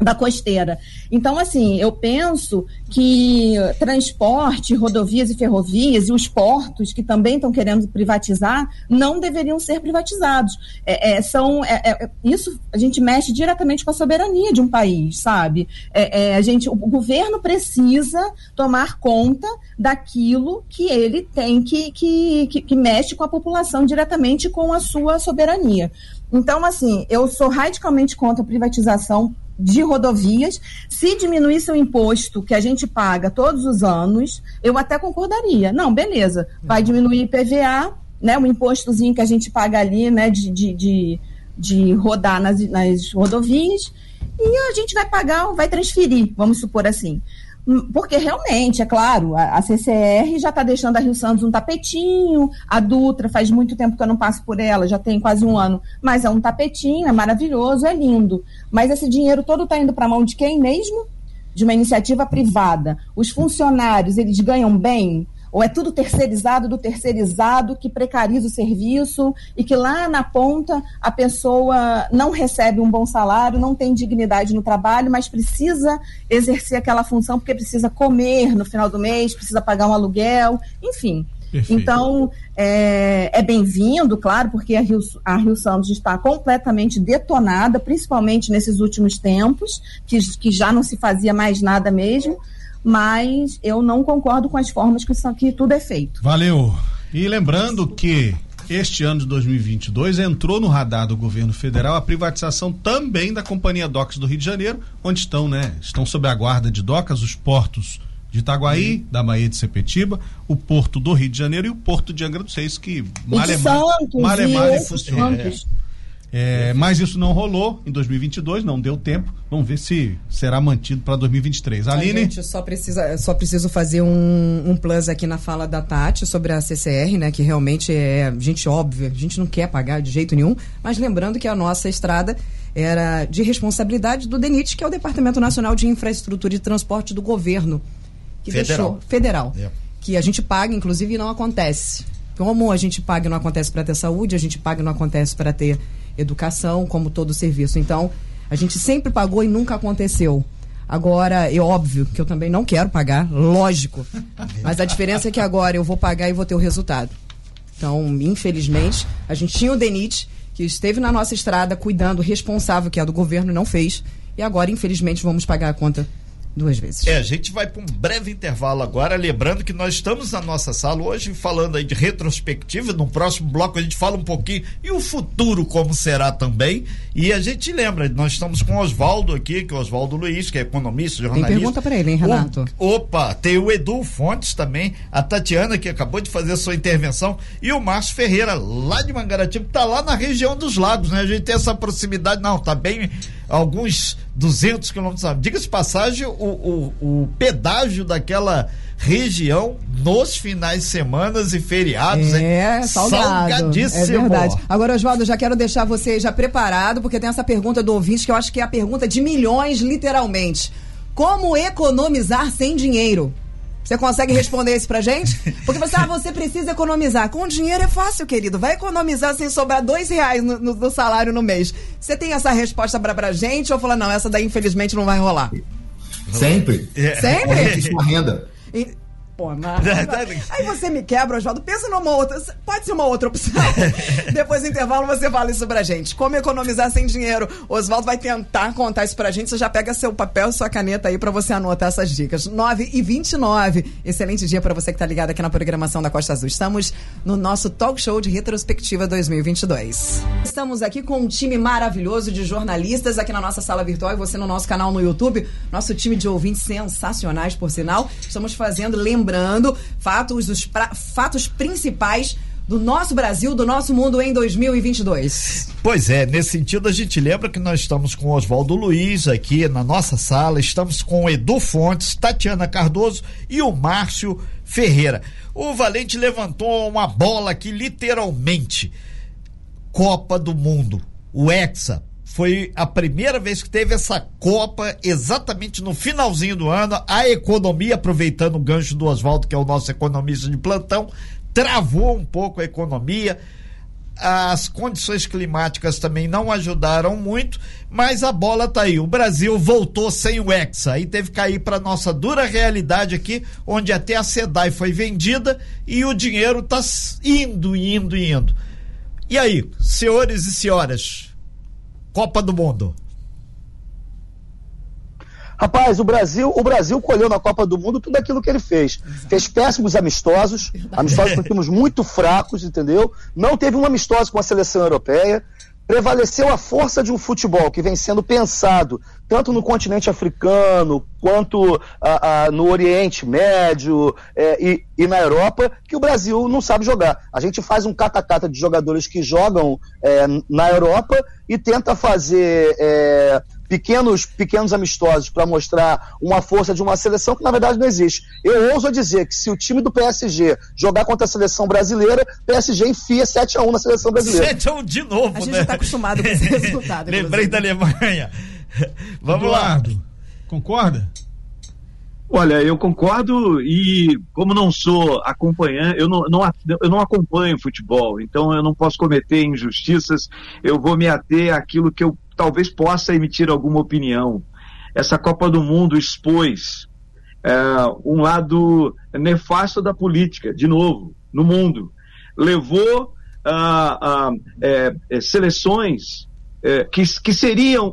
da costeira. Então, assim, eu penso que transporte, rodovias e ferrovias e os portos que também estão querendo privatizar não deveriam ser privatizados. É, é, são, é, é isso a gente mexe diretamente com a soberania de um país, sabe? É, é, a gente, o governo precisa tomar conta daquilo que ele tem que, que, que, que mexe com a população diretamente com a sua soberania. Então, assim, eu sou radicalmente contra a privatização de rodovias. Se diminuísse o imposto que a gente paga todos os anos, eu até concordaria. Não, beleza, vai uhum. diminuir IPVA, né, um impostozinho que a gente paga ali, né, de, de, de, de rodar nas, nas rodovias, e a gente vai pagar, vai transferir, vamos supor assim. Porque realmente, é claro, a, CCR já está deixando a Rio Santos um tapetinho, a Dutra faz muito tempo que eu não passo por ela, já tem quase um ano, mas é um tapetinho, é maravilhoso, é lindo. Mas esse dinheiro todo está indo para a mão de quem mesmo? De uma iniciativa privada. Os funcionários, eles ganham bem? Ou é tudo terceirizado do terceirizado que precariza o serviço e que lá na ponta a pessoa não recebe um bom salário, não tem dignidade no trabalho, mas precisa exercer aquela função porque precisa comer no final do mês, precisa pagar um aluguel, enfim. Perfeito. Então, é, é bem-vindo, claro, porque a Rio, a Rio Santos está completamente detonada, principalmente nesses últimos tempos, que, que já não se fazia mais nada mesmo, mas eu não concordo com as formas que, que tudo é feito. Valeu. E lembrando que este ano de 2022 entrou no radar do governo federal a privatização também da Companhia Docas do Rio de Janeiro, onde estão, né, estão sob a guarda de Docas os portos de Itaguaí, uhum. da Bahia de Sepetiba, o Porto do Rio de Janeiro e o Porto de Angra dos Reis, que Malemar, Malemar e é, mas isso não rolou em 2022, não deu tempo. Vamos ver se será mantido para 2023. Aline? A gente só, precisa, só preciso fazer um, um plus aqui na fala da Tati sobre a CCR, né? Que realmente é gente óbvia, a gente não quer pagar de jeito nenhum, mas lembrando que a nossa estrada era de responsabilidade do DENIT, que é o Departamento Nacional de Infraestrutura e Transporte do Governo que federal. deixou federal, é. que a gente paga, inclusive, e não acontece. Como a gente paga e não acontece para ter saúde, a gente paga e não acontece para ter educação, como todo serviço. Então, a gente sempre pagou e nunca aconteceu. Agora, é óbvio que eu também não quero pagar, lógico. Mas a diferença é que agora eu vou pagar e vou ter o resultado. Então, infelizmente, a gente tinha o DENIT, que esteve na nossa estrada cuidando, responsável, que é do governo, não fez. E agora, infelizmente, vamos pagar a conta duas vezes. É, a gente vai para um breve intervalo agora, lembrando que nós estamos na nossa sala hoje falando aí de retrospectiva, no próximo bloco a gente fala um pouquinho e o futuro como será também, e a gente lembra, nós estamos com o Oswaldo aqui, que é o Oswaldo Luiz, que é economista, jornalista. Tem pergunta para ele, hein, Renato? O, opa, tem o Edu Fontes também, a Tatiana que acabou de fazer a sua intervenção e o Márcio Ferreira, lá de Mangaratiba, que tá lá na região dos lagos, né? A gente tem essa proximidade, não, tá bem alguns 200 quilômetros. Diga-se passagem, o, o, o, pedágio daquela região nos finais de semana e feriados é, hein? Salgado, salgadíssimo. É verdade. Agora, Oswaldo, já quero deixar você já preparado, porque tem essa pergunta do ouvinte que eu acho que é a pergunta de milhões, literalmente. Como economizar sem dinheiro? Você consegue responder isso pra gente? Porque você, ah, você precisa economizar. Com dinheiro é fácil, querido. Vai economizar sem sobrar dois reais no, no, no salário no mês. Você tem essa resposta pra, pra gente ou fala, não, essa daí infelizmente não vai rolar? Sempre. É. Sempre? É uma renda. E, Pô, mas, aí você me quebra, Oswaldo. Pensa numa outra. Pode ser uma outra opção. Depois do intervalo você fala isso pra gente. Como economizar sem dinheiro? Oswaldo vai tentar contar isso pra gente. Você já pega seu papel e sua caneta aí pra você anotar essas dicas. 9 e 29. Excelente dia pra você que tá ligado aqui na programação da Costa Azul. Estamos no nosso talk show de retrospectiva 2022. Estamos aqui com um time maravilhoso de jornalistas aqui na nossa sala virtual e você no nosso canal no YouTube. Nosso time de ouvintes sensacionais, por sinal. Estamos fazendo lembranças lembrando fatos, os pra, fatos principais do nosso Brasil, do nosso mundo em 2022. Pois é, nesse sentido a gente lembra que nós estamos com Oswaldo Luiz aqui na nossa sala, estamos com Edu Fontes, Tatiana Cardoso e o Márcio Ferreira. O Valente levantou uma bola aqui literalmente. Copa do Mundo, o Hexa, foi a primeira vez que teve essa Copa exatamente no finalzinho do ano. A economia, aproveitando o gancho do Oswaldo, que é o nosso economista de plantão, travou um pouco a economia. As condições climáticas também não ajudaram muito, mas a bola tá aí. O Brasil voltou sem o Hexa e teve que cair para nossa dura realidade aqui, onde até a SEDAI foi vendida e o dinheiro tá indo, indo, indo. E aí, senhores e senhoras, Copa do Mundo? Rapaz, o Brasil, o Brasil colheu na Copa do Mundo tudo aquilo que ele fez. Fez péssimos amistosos, amistosos com times muito fracos, entendeu? Não teve um amistoso com a seleção europeia prevaleceu a força de um futebol que vem sendo pensado tanto no continente africano quanto a, a, no Oriente Médio é, e, e, na Europa, que o Brasil não sabe jogar. A gente faz um catacata de jogadores que jogam é, na Europa e tenta fazer é, pequenos, pequenos amistosos para mostrar uma força de uma seleção que na verdade não existe. Eu ouso dizer que se o time do PSG jogar contra a seleção brasileira, PSG enfia 7 a 1 na seleção brasileira. 7 a 1 de novo, a gente né? está acostumado com esse resultado. Lembrei da Alemanha. Vamos Eduardo, lá. Concorda? Olha, eu concordo e como não sou acompanhante, eu não, não, eu não acompanho futebol, então eu não posso cometer injustiças, eu vou me ater àquilo que eu talvez possa emitir alguma opinião. Essa Copa do Mundo expôs é, um lado nefasto da política, de novo, no mundo. Levou a, a é, é, seleções é, que, que seriam,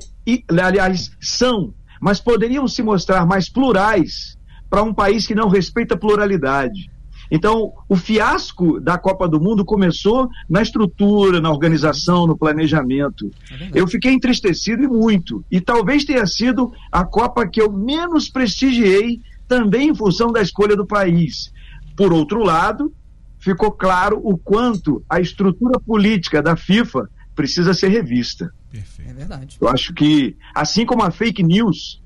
aliás, são mas poderiam se mostrar mais plurais para um país que não respeita a pluralidade. Então, o fiasco da Copa do Mundo começou na estrutura, na organização, no planejamento. É eu fiquei entristecido e muito. E talvez tenha sido a Copa que eu menos prestigiei, também em função da escolha do país. Por outro lado, ficou claro o quanto a estrutura política da FIFA precisa ser revista. Perfeito. É verdade. Eu acho que, assim como a fake news,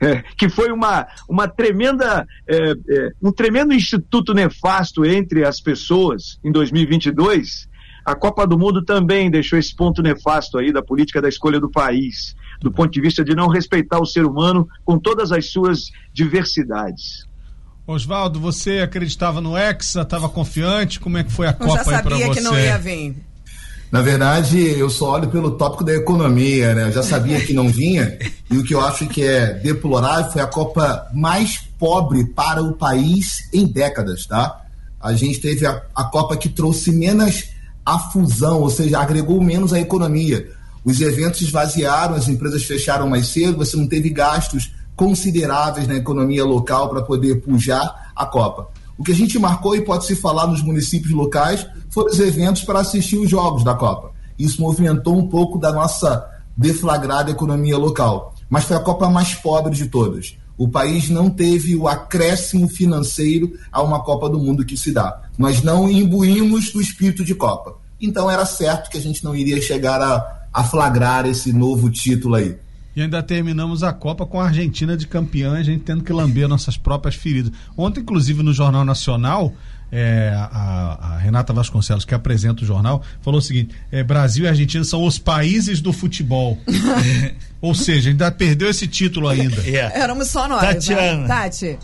é, que foi uma, uma tremenda, é, é, um tremendo instituto nefasto entre as pessoas em 2022, a Copa do Mundo também deixou esse ponto nefasto aí da política da escolha do país, do ponto de vista de não respeitar o ser humano com todas as suas diversidades. Oswaldo, você acreditava no Hexa, estava confiante? Como é que foi a Eu Copa aí para você? Eu já sabia que não ia vir. Na verdade, eu só olho pelo tópico da economia, né? Eu já sabia que não vinha, e o que eu acho que é deplorável foi a Copa mais pobre para o país em décadas, tá? A gente teve a, a Copa que trouxe menos a fusão, ou seja, agregou menos a economia. Os eventos esvaziaram, as empresas fecharam mais cedo, você não teve gastos consideráveis na economia local para poder pujar a Copa. O que a gente marcou e pode se falar nos municípios locais foram os eventos para assistir os jogos da Copa. Isso movimentou um pouco da nossa deflagrada economia local. Mas foi a Copa mais pobre de todas. O país não teve o acréscimo financeiro a uma Copa do Mundo que se dá. Nós não imbuímos do espírito de Copa. Então era certo que a gente não iria chegar a, a flagrar esse novo título aí. E ainda terminamos a Copa com a Argentina de campeã, a gente tendo que lamber nossas próprias feridas. Ontem, inclusive, no Jornal Nacional, é, a, a, Renata Vasconcelos, que apresenta o jornal, falou o seguinte: é, Brasil e Argentina são os países do futebol. Ou seja, ainda perdeu esse título ainda. Yeah. Éramos só nós. Tatiana. Né? Tati.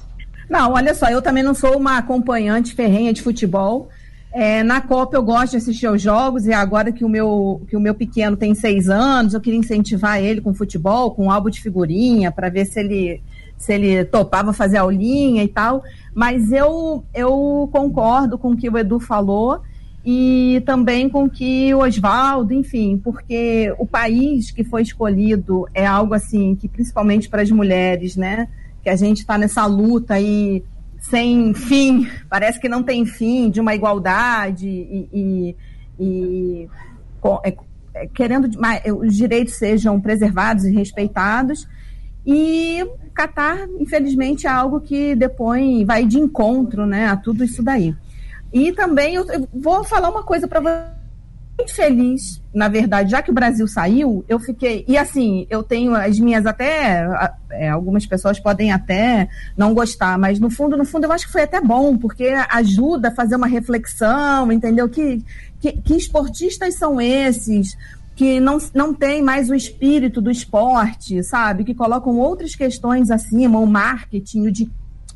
Não, olha só, eu também não sou uma acompanhante ferrenha de futebol. É, na Copa eu gosto de assistir aos jogos e agora que o meu que o meu pequeno tem seis anos, eu queria incentivar ele com futebol, com um álbum de figurinha para ver se ele se ele topava fazer aulinha e tal. Mas eu eu concordo com o que o Edu falou e também com que o Oswaldo, enfim, porque o país que foi escolhido é algo assim que principalmente para as mulheres, né? Que a gente está nessa luta aí sem fim, parece que não tem fim de uma igualdade e, e, e é, é, querendo que os direitos sejam preservados e respeitados. E Catar, infelizmente, é algo que depois vai de encontro né, a tudo isso daí. E também eu, eu vou falar uma coisa para você muito feliz, na verdade, já que o Brasil saiu, eu fiquei. E assim, eu tenho as minhas até. É, algumas pessoas podem até não gostar, mas no fundo, no fundo, eu acho que foi até bom, porque ajuda a fazer uma reflexão, entendeu? Que, que, que esportistas são esses? que não, não tem mais o espírito do esporte, sabe? Que colocam outras questões acima, o marketing, o de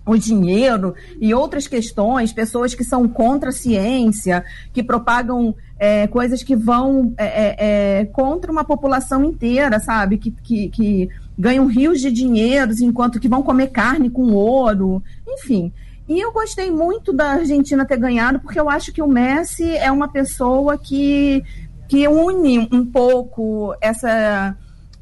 o dinheiro e outras questões, pessoas que são contra a ciência, que propagam é, coisas que vão é, é, é, contra uma população inteira, sabe? Que, que, que ganham rios de dinheiros enquanto que vão comer carne com ouro, enfim. E eu gostei muito da Argentina ter ganhado, porque eu acho que o Messi é uma pessoa que, que une um pouco essa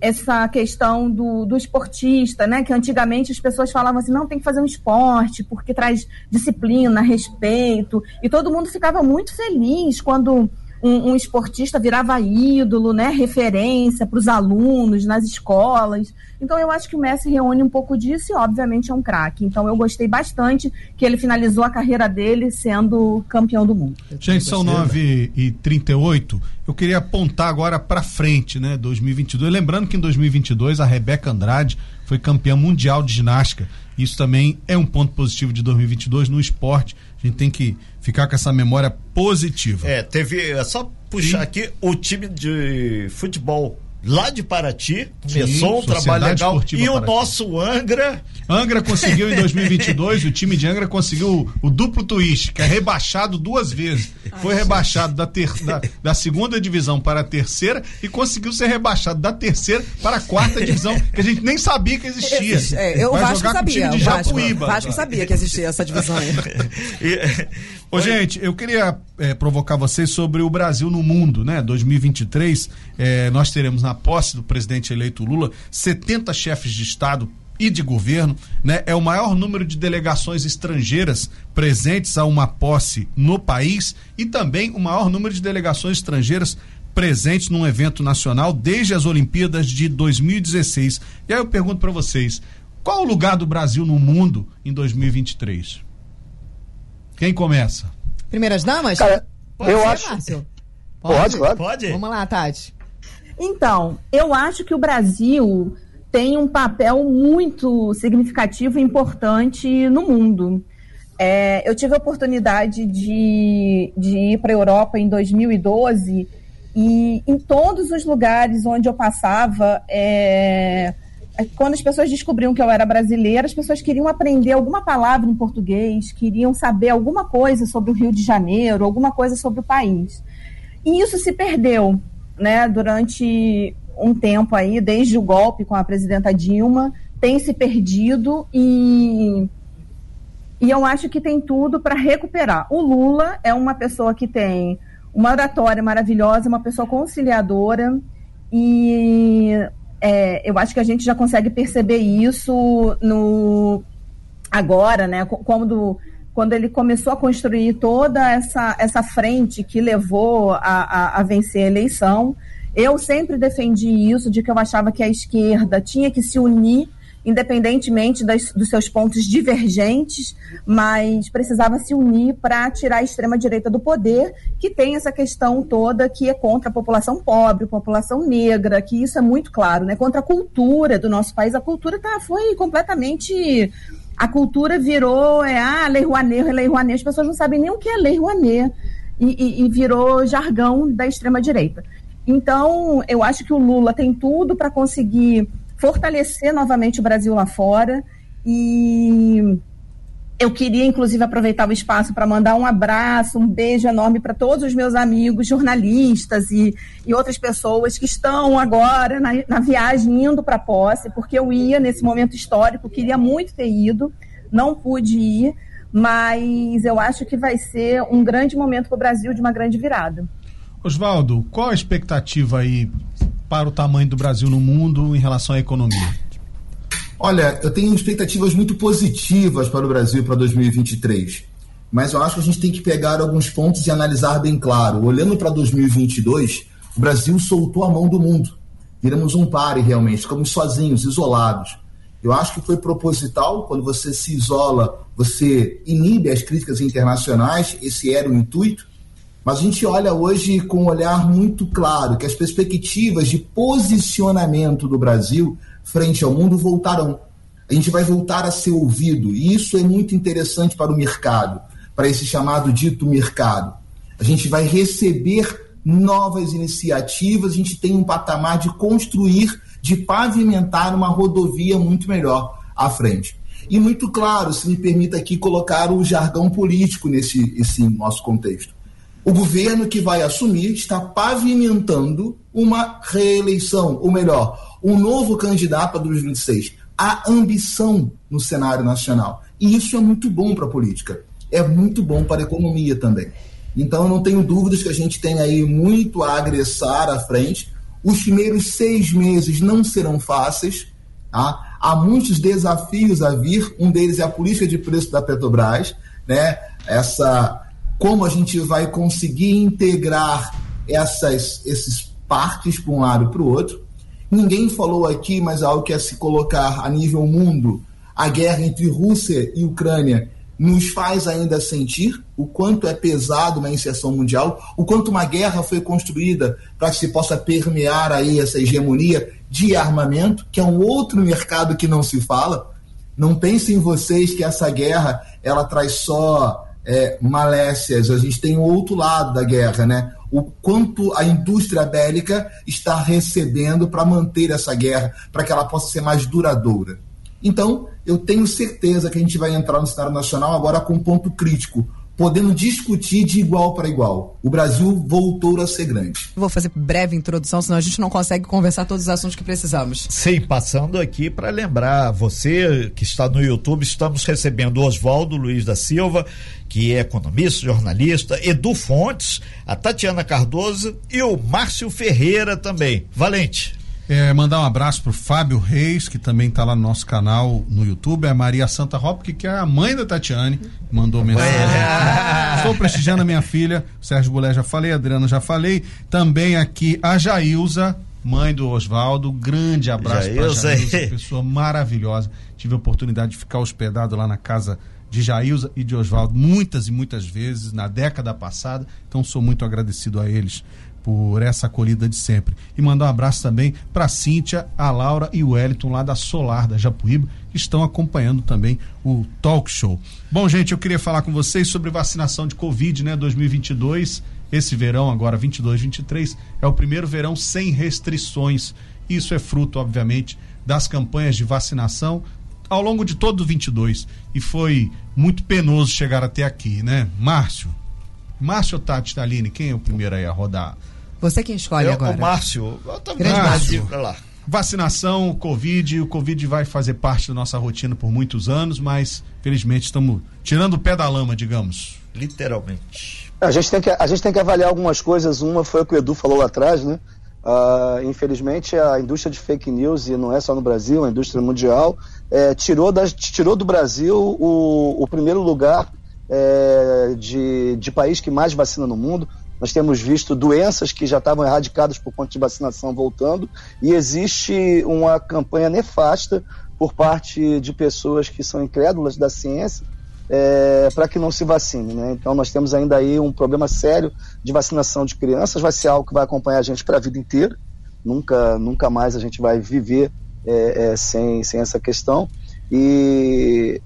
essa questão do, do esportista, né? Que antigamente as pessoas falavam assim, não, tem que fazer um esporte, porque traz disciplina, respeito. E todo mundo ficava muito feliz quando um, um esportista virava ídolo, né? Referência para os alunos nas escolas. Então eu acho que o Messi reúne um pouco disso e, obviamente, é um craque. Então eu gostei bastante que ele finalizou a carreira dele sendo campeão do mundo. Gente, são 9 e 38 Eu queria apontar agora para frente, né? 2022. Lembrando que em 2022 a Rebeca Andrade foi campeã mundial de ginástica. Isso também é um ponto positivo de 2022 no esporte. A gente tem que ficar com essa memória positiva. É, teve. É só puxar e... aqui o time de futebol lá de Paraty, começou Sim, um trabalho legal. Esportiva e Paraty. o nosso Angra. Angra conseguiu em 2022, o time de Angra conseguiu o, o duplo twist, que é rebaixado duas vezes. Foi rebaixado da, ter, da, da, segunda divisão para a terceira e conseguiu ser rebaixado da terceira para a quarta divisão, que a gente nem sabia que existia. É, eu Vai Vasco sabia. O Vasco, Vasco sabia que existia essa divisão aí. Ô, gente, eu queria é, provocar vocês sobre o Brasil no mundo, né? 2023, é, nós teremos na posse do presidente eleito Lula 70 chefes de Estado e de governo, né? É o maior número de delegações estrangeiras presentes a uma posse no país e também o maior número de delegações estrangeiras presentes num evento nacional desde as Olimpíadas de 2016. E aí eu pergunto para vocês, qual o lugar do Brasil no mundo em 2023? Quem começa? Primeiras damas? Cara, Pode eu ser, acho. Márcio? Pode, Pode, claro. Pode. Vamos lá, Tati. Então, eu acho que o Brasil tem um papel muito significativo e importante no mundo. É, eu tive a oportunidade de, de ir para a Europa em 2012 e em todos os lugares onde eu passava, é, quando as pessoas descobriam que eu era brasileira, as pessoas queriam aprender alguma palavra em português, queriam saber alguma coisa sobre o Rio de Janeiro, alguma coisa sobre o país. E isso se perdeu, né, durante um tempo aí, desde o golpe com a presidenta Dilma, tem se perdido e, e eu acho que tem tudo para recuperar. O Lula é uma pessoa que tem uma oratória maravilhosa, uma pessoa conciliadora e é, eu acho que a gente já consegue perceber isso no agora, né? Quando, quando ele começou a construir toda essa, essa frente que levou a, a, a vencer a eleição. Eu sempre defendi isso, de que eu achava que a esquerda tinha que se unir, independentemente das, dos seus pontos divergentes, mas precisava se unir para tirar a extrema-direita do poder, que tem essa questão toda que é contra a população pobre, população negra, que isso é muito claro, né? Contra a cultura do nosso país. A cultura tá, foi completamente a cultura virou, é, ah, Lei Rouanet, Lei Rouanet, as pessoas não sabem nem o que é Lei Rouanet, e, e, e virou jargão da extrema-direita. Então, eu acho que o Lula tem tudo para conseguir fortalecer novamente o Brasil lá fora. E eu queria, inclusive, aproveitar o espaço para mandar um abraço, um beijo enorme para todos os meus amigos jornalistas e, e outras pessoas que estão agora na, na viagem indo para a posse, porque eu ia nesse momento histórico, queria muito ter ido, não pude ir, mas eu acho que vai ser um grande momento para o Brasil de uma grande virada. Oswaldo, qual a expectativa aí para o tamanho do Brasil no mundo em relação à economia? Olha, eu tenho expectativas muito positivas para o Brasil para 2023. Mas eu acho que a gente tem que pegar alguns pontos e analisar bem claro. Olhando para 2022, o Brasil soltou a mão do mundo. Viramos um pare realmente, ficamos sozinhos, isolados. Eu acho que foi proposital, quando você se isola, você inibe as críticas internacionais, esse era o intuito. Mas a gente olha hoje com um olhar muito claro que as perspectivas de posicionamento do Brasil frente ao mundo voltarão. A gente vai voltar a ser ouvido, e isso é muito interessante para o mercado, para esse chamado dito mercado. A gente vai receber novas iniciativas, a gente tem um patamar de construir, de pavimentar uma rodovia muito melhor à frente. E muito claro, se me permita aqui colocar o jargão político nesse esse nosso contexto. O governo que vai assumir está pavimentando uma reeleição, ou melhor, um novo candidato a 2026. Há ambição no cenário nacional. E isso é muito bom para a política. É muito bom para a economia também. Então, eu não tenho dúvidas que a gente tem aí muito a agressar à frente. Os primeiros seis meses não serão fáceis. Tá? Há muitos desafios a vir. Um deles é a política de preço da Petrobras, né? Essa como a gente vai conseguir integrar essas, esses partes para um lado e para o outro. Ninguém falou aqui, mas algo que é se colocar a nível mundo, a guerra entre Rússia e Ucrânia nos faz ainda sentir o quanto é pesado uma inserção mundial, o quanto uma guerra foi construída para que se possa permear aí essa hegemonia de armamento, que é um outro mercado que não se fala. Não pensem vocês que essa guerra ela traz só é, malécias, a gente tem o outro lado da guerra, né? o quanto a indústria bélica está recebendo para manter essa guerra, para que ela possa ser mais duradoura. Então, eu tenho certeza que a gente vai entrar no cenário nacional agora com um ponto crítico podendo discutir de igual para igual. O Brasil voltou a ser grande. Vou fazer breve introdução, senão a gente não consegue conversar todos os assuntos que precisamos. Sim, passando aqui para lembrar você que está no YouTube, estamos recebendo Oswaldo Luiz da Silva, que é economista, jornalista, Edu Fontes, a Tatiana Cardoso e o Márcio Ferreira também. Valente. É, mandar um abraço pro Fábio Reis, que também está lá no nosso canal no YouTube, a Maria Santa Hopke, que é a mãe da Tatiane, mandou mensagem. Estou prestigiando a minha filha, Sérgio Bulé já falei, Adriano já falei. Também aqui a Jailza, mãe do Oswaldo, grande abraço para Jailza, pessoa maravilhosa. Tive a oportunidade de ficar hospedado lá na casa de Jailza e de Oswaldo muitas e muitas vezes na década passada, então sou muito agradecido a eles por essa acolhida de sempre. E mandar um abraço também para Cíntia, a Laura e o Wellington lá da Solar da Japuíba, que estão acompanhando também o talk show. Bom, gente, eu queria falar com vocês sobre vacinação de Covid, né, 2022. Esse verão, agora 22, 23, é o primeiro verão sem restrições. Isso é fruto, obviamente, das campanhas de vacinação ao longo de todo o 22 e foi muito penoso chegar até aqui, né? Márcio. Márcio Tati Taline, quem é o primeiro aí a rodar? Você quem escolhe eu, agora. O Márcio. Eu também Márcio. lá. Vacinação, Covid, o Covid vai fazer parte da nossa rotina por muitos anos, mas felizmente estamos tirando o pé da lama, digamos. Literalmente. A gente tem que, a gente tem que avaliar algumas coisas. Uma foi o que o Edu falou lá atrás, né? Uh, infelizmente, a indústria de fake news, e não é só no Brasil, a indústria mundial, é, tirou, das, tirou do Brasil o, o primeiro lugar é, de, de país que mais vacina no mundo. Nós temos visto doenças que já estavam erradicadas por conta de vacinação voltando, e existe uma campanha nefasta por parte de pessoas que são incrédulas da ciência é, para que não se vacine. Né? Então, nós temos ainda aí um problema sério de vacinação de crianças, vai ser algo que vai acompanhar a gente para a vida inteira. Nunca, nunca mais a gente vai viver é, é, sem, sem essa questão. E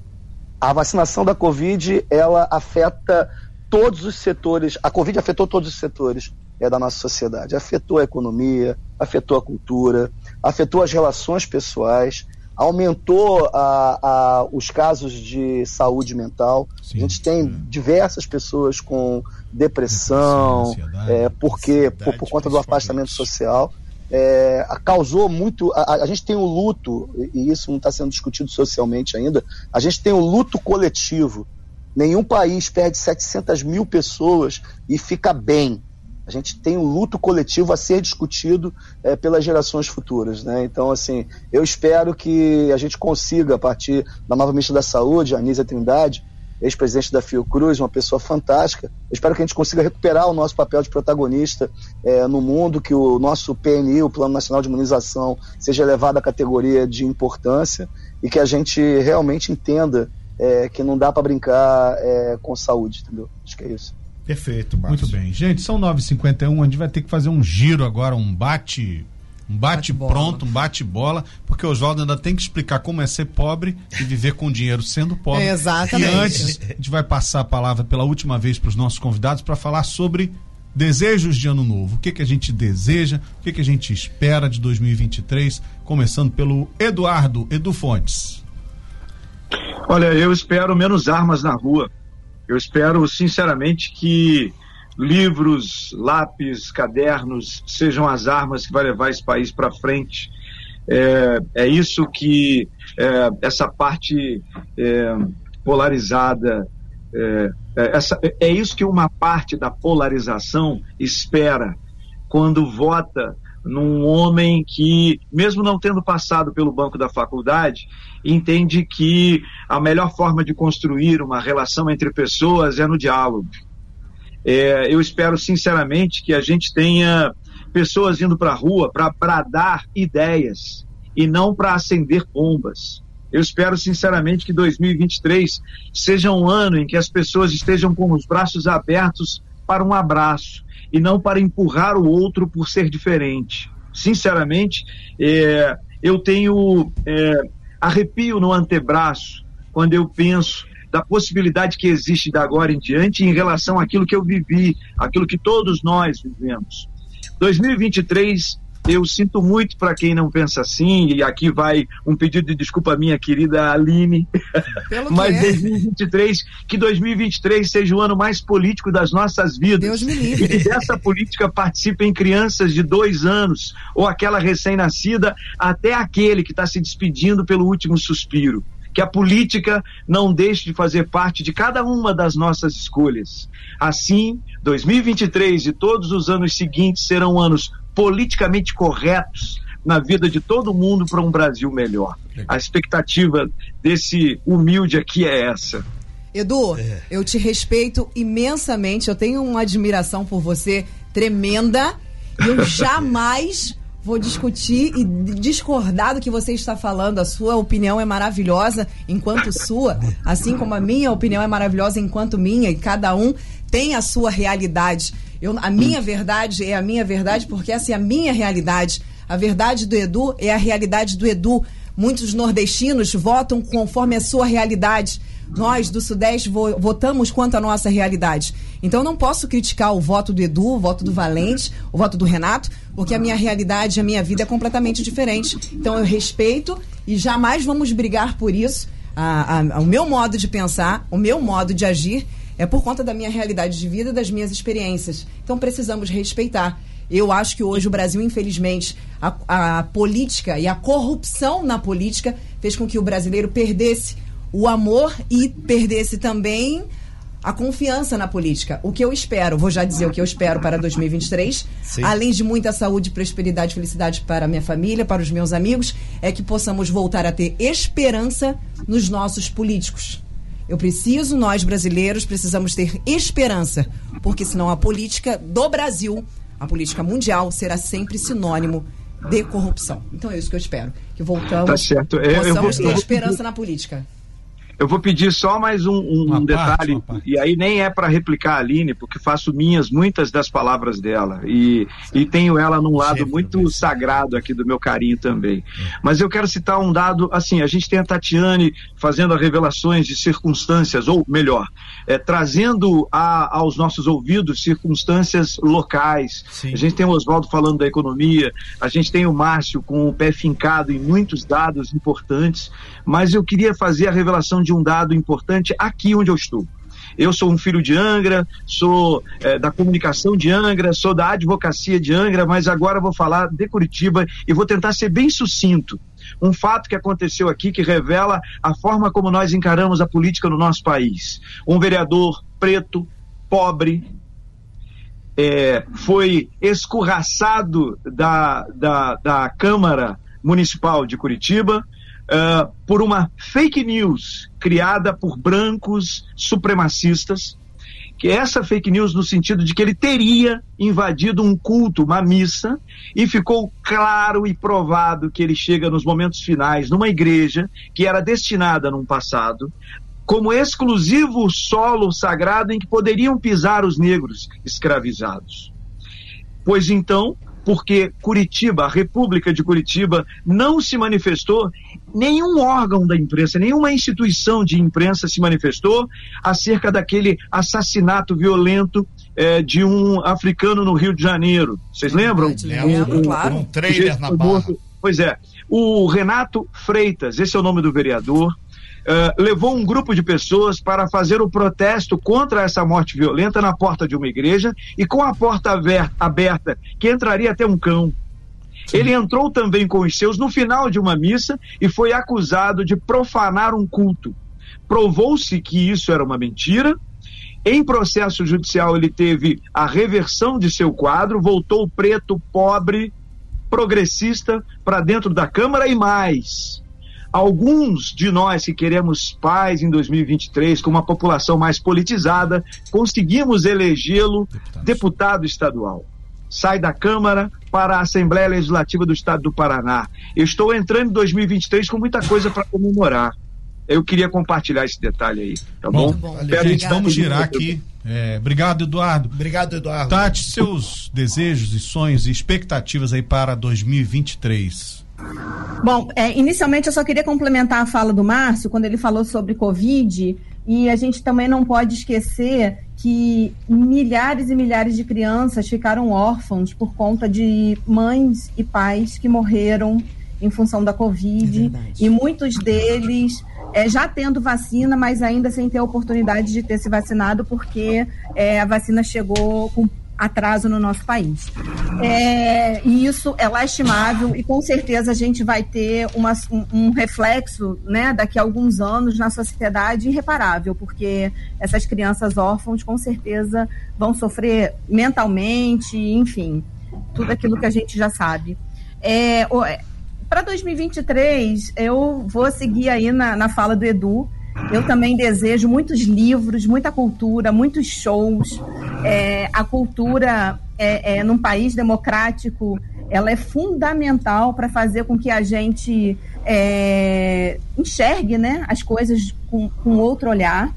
a vacinação da Covid, ela afeta todos os setores, a Covid afetou todos os setores é, da nossa sociedade. Afetou a economia, afetou a cultura, afetou as relações pessoais, aumentou a, a, os casos de saúde mental. Sim, a gente tem é. diversas pessoas com depressão, depressão é, porque por, por conta do afastamento social. É, causou muito. A, a, gente tem o luto, e isso não está sendo discutido socialmente ainda. A gente tem o luto coletivo Nenhum país perde 700 mil pessoas e fica bem. A gente tem um luto coletivo a ser discutido é, pelas gerações futuras. Né? Então, assim, eu espero que a gente consiga, a partir da nova ministra da Saúde, Anísia Trindade, ex-presidente da Fiocruz, uma pessoa fantástica. Eu espero que a gente consiga recuperar o nosso papel de protagonista é, no mundo, que o nosso PNI, o Plano Nacional de Imunização, seja elevado à categoria de importância e que a gente realmente entenda é, que não dá para brincar é, com saúde, entendeu? Acho que é isso. Perfeito, Márcio. Muito bem. Gente, são 9h51, a gente vai ter que fazer um giro agora, um bate um bate, bate pronto, um bate bola, porque o Oswaldo ainda tem que explicar como é ser pobre e viver com dinheiro sendo pobre. exatamente. E antes, a gente vai passar a palavra pela última vez para os nossos convidados para falar sobre desejos de ano novo. O que que a gente deseja, o que que a gente espera de 2023, começando pelo Eduardo Edu Fontes. Olha, eu espero menos armas na rua. Eu espero, sinceramente, que livros, lápis, cadernos sejam as armas que vai levar esse país para frente. É, é, isso que é, essa parte é, polarizada, é, é, essa, é isso que uma parte da polarização espera quando vota num homem que, mesmo não tendo passado pelo banco da faculdade, entende que a melhor forma de construir uma relação entre pessoas é no diálogo. É, eu espero sinceramente que a gente tenha pessoas indo para a rua para bradar ideias e não para acender bombas. Eu espero sinceramente que 2023 seja um ano em que as pessoas estejam com os braços abertos para um abraço e não para empurrar o outro por ser diferente. Sinceramente, é, eu tenho é, arrepio no antebraço quando eu penso da possibilidade que existe da agora em diante em relação àquilo que eu vivi, aquilo que todos nós vivemos. 2023 eu sinto muito para quem não pensa assim, e aqui vai um pedido de desculpa minha querida Aline. Mas 2023, que 2023 seja o ano mais político das nossas vidas. Deus me livre. E que dessa política participem crianças de dois anos, ou aquela recém-nascida, até aquele que está se despedindo pelo último suspiro que a política não deixe de fazer parte de cada uma das nossas escolhas. Assim, 2023 e todos os anos seguintes serão anos politicamente corretos na vida de todo mundo para um Brasil melhor. A expectativa desse humilde aqui é essa. Edu, é. eu te respeito imensamente, eu tenho uma admiração por você tremenda e eu jamais vou discutir e discordar do que você está falando. A sua opinião é maravilhosa enquanto sua, assim como a minha opinião é maravilhosa enquanto minha, e cada um tem a sua realidade. Eu, a minha verdade é a minha verdade porque essa é a minha realidade. A verdade do Edu é a realidade do Edu. Muitos nordestinos votam conforme a sua realidade. Nós do Sudeste vo votamos quanto à nossa realidade. Então não posso criticar o voto do Edu, o voto do Valente, o voto do Renato, porque a minha realidade, a minha vida é completamente diferente. Então eu respeito e jamais vamos brigar por isso. A, a, o meu modo de pensar, o meu modo de agir é por conta da minha realidade de vida, das minhas experiências. Então precisamos respeitar. Eu acho que hoje o Brasil, infelizmente, a, a, política e a corrupção na política fez com que o brasileiro perdesse o amor e perdesse também a confiança na política. O que eu espero, vou já dizer o que eu espero para 2023, Sim. além de muita saúde, prosperidade e felicidade para a minha família, para os meus amigos, é que possamos voltar a ter esperança nos nossos políticos. Eu preciso, nós brasileiros, precisamos ter esperança, porque senão a política do Brasil, a política mundial, será sempre sinônimo de corrupção. Então é isso que eu espero. Que voltamos, tá certo. Eu, possamos eu vou, ter esperança na política. Eu vou pedir só mais um, um, um detalhe, parte, e aí nem é para replicar a Aline, porque faço minhas muitas das palavras dela, e, e tenho ela num lado muito sagrado aqui do meu carinho também. É. Mas eu quero citar um dado, assim, a gente tem a Tatiane fazendo as revelações de circunstâncias, ou melhor, é, trazendo a, aos nossos ouvidos circunstâncias locais. Sim. A gente tem o Oswaldo falando da economia, a gente tem o Márcio com o pé fincado em muitos dados importantes, mas eu queria fazer a revelação de um dado importante aqui onde eu estou. Eu sou um filho de Angra, sou é, da comunicação de Angra, sou da advocacia de Angra, mas agora vou falar de Curitiba e vou tentar ser bem sucinto. Um fato que aconteceu aqui que revela a forma como nós encaramos a política no nosso país. Um vereador preto, pobre, é, foi escorraçado da, da, da Câmara Municipal de Curitiba uh, por uma fake news criada por brancos supremacistas, que essa fake news no sentido de que ele teria invadido um culto, uma missa, e ficou claro e provado que ele chega nos momentos finais numa igreja que era destinada num passado como exclusivo solo sagrado em que poderiam pisar os negros escravizados. Pois então, porque Curitiba, a República de Curitiba, não se manifestou, nenhum órgão da imprensa, nenhuma instituição de imprensa se manifestou acerca daquele assassinato violento eh, de um africano no Rio de Janeiro. Vocês lembram? Lembro, um, claro. Um trailer na barra. Pois é. O Renato Freitas, esse é o nome do vereador, Uh, levou um grupo de pessoas para fazer o protesto contra essa morte violenta na porta de uma igreja e com a porta aberta, que entraria até um cão. Ele entrou também com os seus no final de uma missa e foi acusado de profanar um culto. Provou-se que isso era uma mentira. Em processo judicial, ele teve a reversão de seu quadro, voltou preto, pobre, progressista para dentro da Câmara e mais Alguns de nós que queremos paz em 2023, com uma população mais politizada, conseguimos elegê-lo deputado estadual. Sai da Câmara para a Assembleia Legislativa do Estado do Paraná. Eu estou entrando em 2023 com muita coisa para comemorar. Eu queria compartilhar esse detalhe aí, tá bom? bom? Gente, vamos girar aqui. É, obrigado, Eduardo. Obrigado, Eduardo. Tati, seus desejos e sonhos e expectativas aí para 2023. Bom, é, inicialmente eu só queria complementar a fala do Márcio, quando ele falou sobre Covid, E a gente também não pode esquecer que milhares e milhares de crianças ficaram órfãos por conta de mães e pais que morreram em função da Covid. É e muitos deles é, já tendo vacina, mas ainda sem ter a oportunidade de ter se vacinado, porque é, a vacina chegou com atraso no nosso país. É, e isso é lastimável e com certeza a gente vai ter uma, um, um, reflexo né, daqui a alguns anos na sociedade irreparável, porque essas crianças órfãos com certeza vão sofrer mentalmente, enfim, tudo aquilo que a gente já sabe. É, para 2023, eu vou seguir aí na, na fala do Edu. Eu também desejo muitos livros, muita cultura, muitos shows. É, a cultura é, é, num país democrático ela é fundamental para fazer com que a gente é, enxergue né, as coisas com, com outro olhar.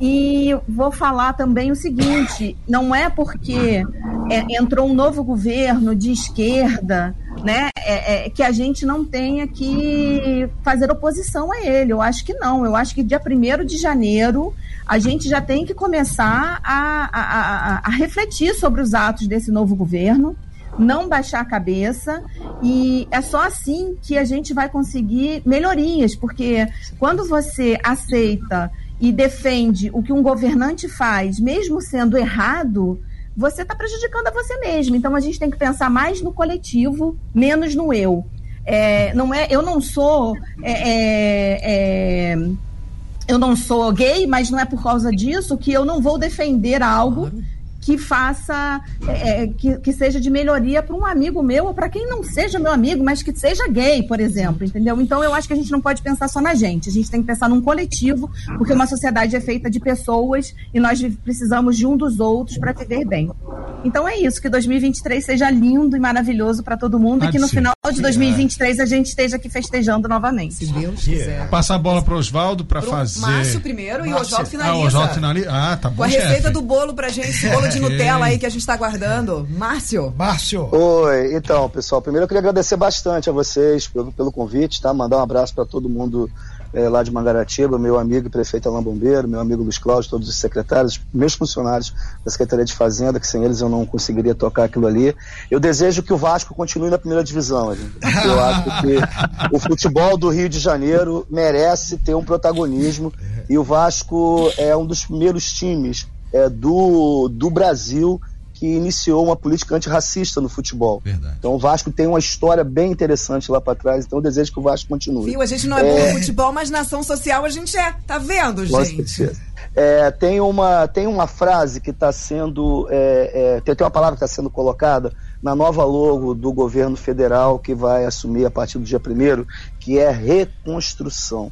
E vou falar também o seguinte: não é porque é, entrou um novo governo de esquerda, né, é, é, que a gente não tenha que fazer oposição a ele. Eu acho que não. Eu acho que dia 1 de janeiro a gente já tem que começar a, a, a, a refletir sobre os atos desse novo governo não baixar a cabeça e é só assim que a gente vai conseguir melhorias, porque quando você aceita e defende o que um governante faz, mesmo sendo errado, você está prejudicando a você mesmo. Então a gente tem que pensar mais no coletivo, menos no eu. É, não é, eu não sou é, é, é, eu não sou gay, mas não é por causa disso que eu não vou defender algo claro que faça, é, é, que, que seja de melhoria para um amigo meu ou para quem não seja meu amigo, mas que seja gay, por exemplo, entendeu? Então eu acho que a gente não pode pensar só na gente, a gente tem que pensar num coletivo, porque uma sociedade é feita de pessoas e nós precisamos de um dos outros para viver bem. Então é isso, que 2023 seja lindo e maravilhoso para todo mundo Pode e que no ser. final de 2023 a gente esteja aqui festejando novamente. Se Deus quiser. Passar a bola para Oswaldo para fazer. Márcio primeiro Márcio. e o Oswaldo finaliza. Ah, Oswaldo finaliza. Ah, tá bom. Com a receita chefe. do bolo pra gente, bolo de Nutella aí que a gente está aguardando. Márcio. Márcio. Oi, então, pessoal, primeiro eu queria agradecer bastante a vocês pelo, pelo convite, tá? Mandar um abraço para todo mundo é, lá de Mangaratiba, meu amigo e prefeito Alain Bombeiro, meu amigo Luiz Cláudio, todos os secretários, meus funcionários da Secretaria de Fazenda, que sem eles eu não conseguiria tocar aquilo ali. Eu desejo que o Vasco continue na primeira divisão, gente. Eu acho que o futebol do Rio de Janeiro merece ter um protagonismo e o Vasco é um dos primeiros times é, do, do Brasil que iniciou uma política antirracista no futebol. Verdade. Então o Vasco tem uma história bem interessante lá para trás, então eu desejo que o Vasco continue. Viu? A gente não é, é... bom no futebol, mas na ação social a gente é. Tá vendo, gente? É, tem, uma, tem uma frase que está sendo. É, é, tem, tem uma palavra que está sendo colocada na nova logo do governo federal que vai assumir a partir do dia 1 que é reconstrução.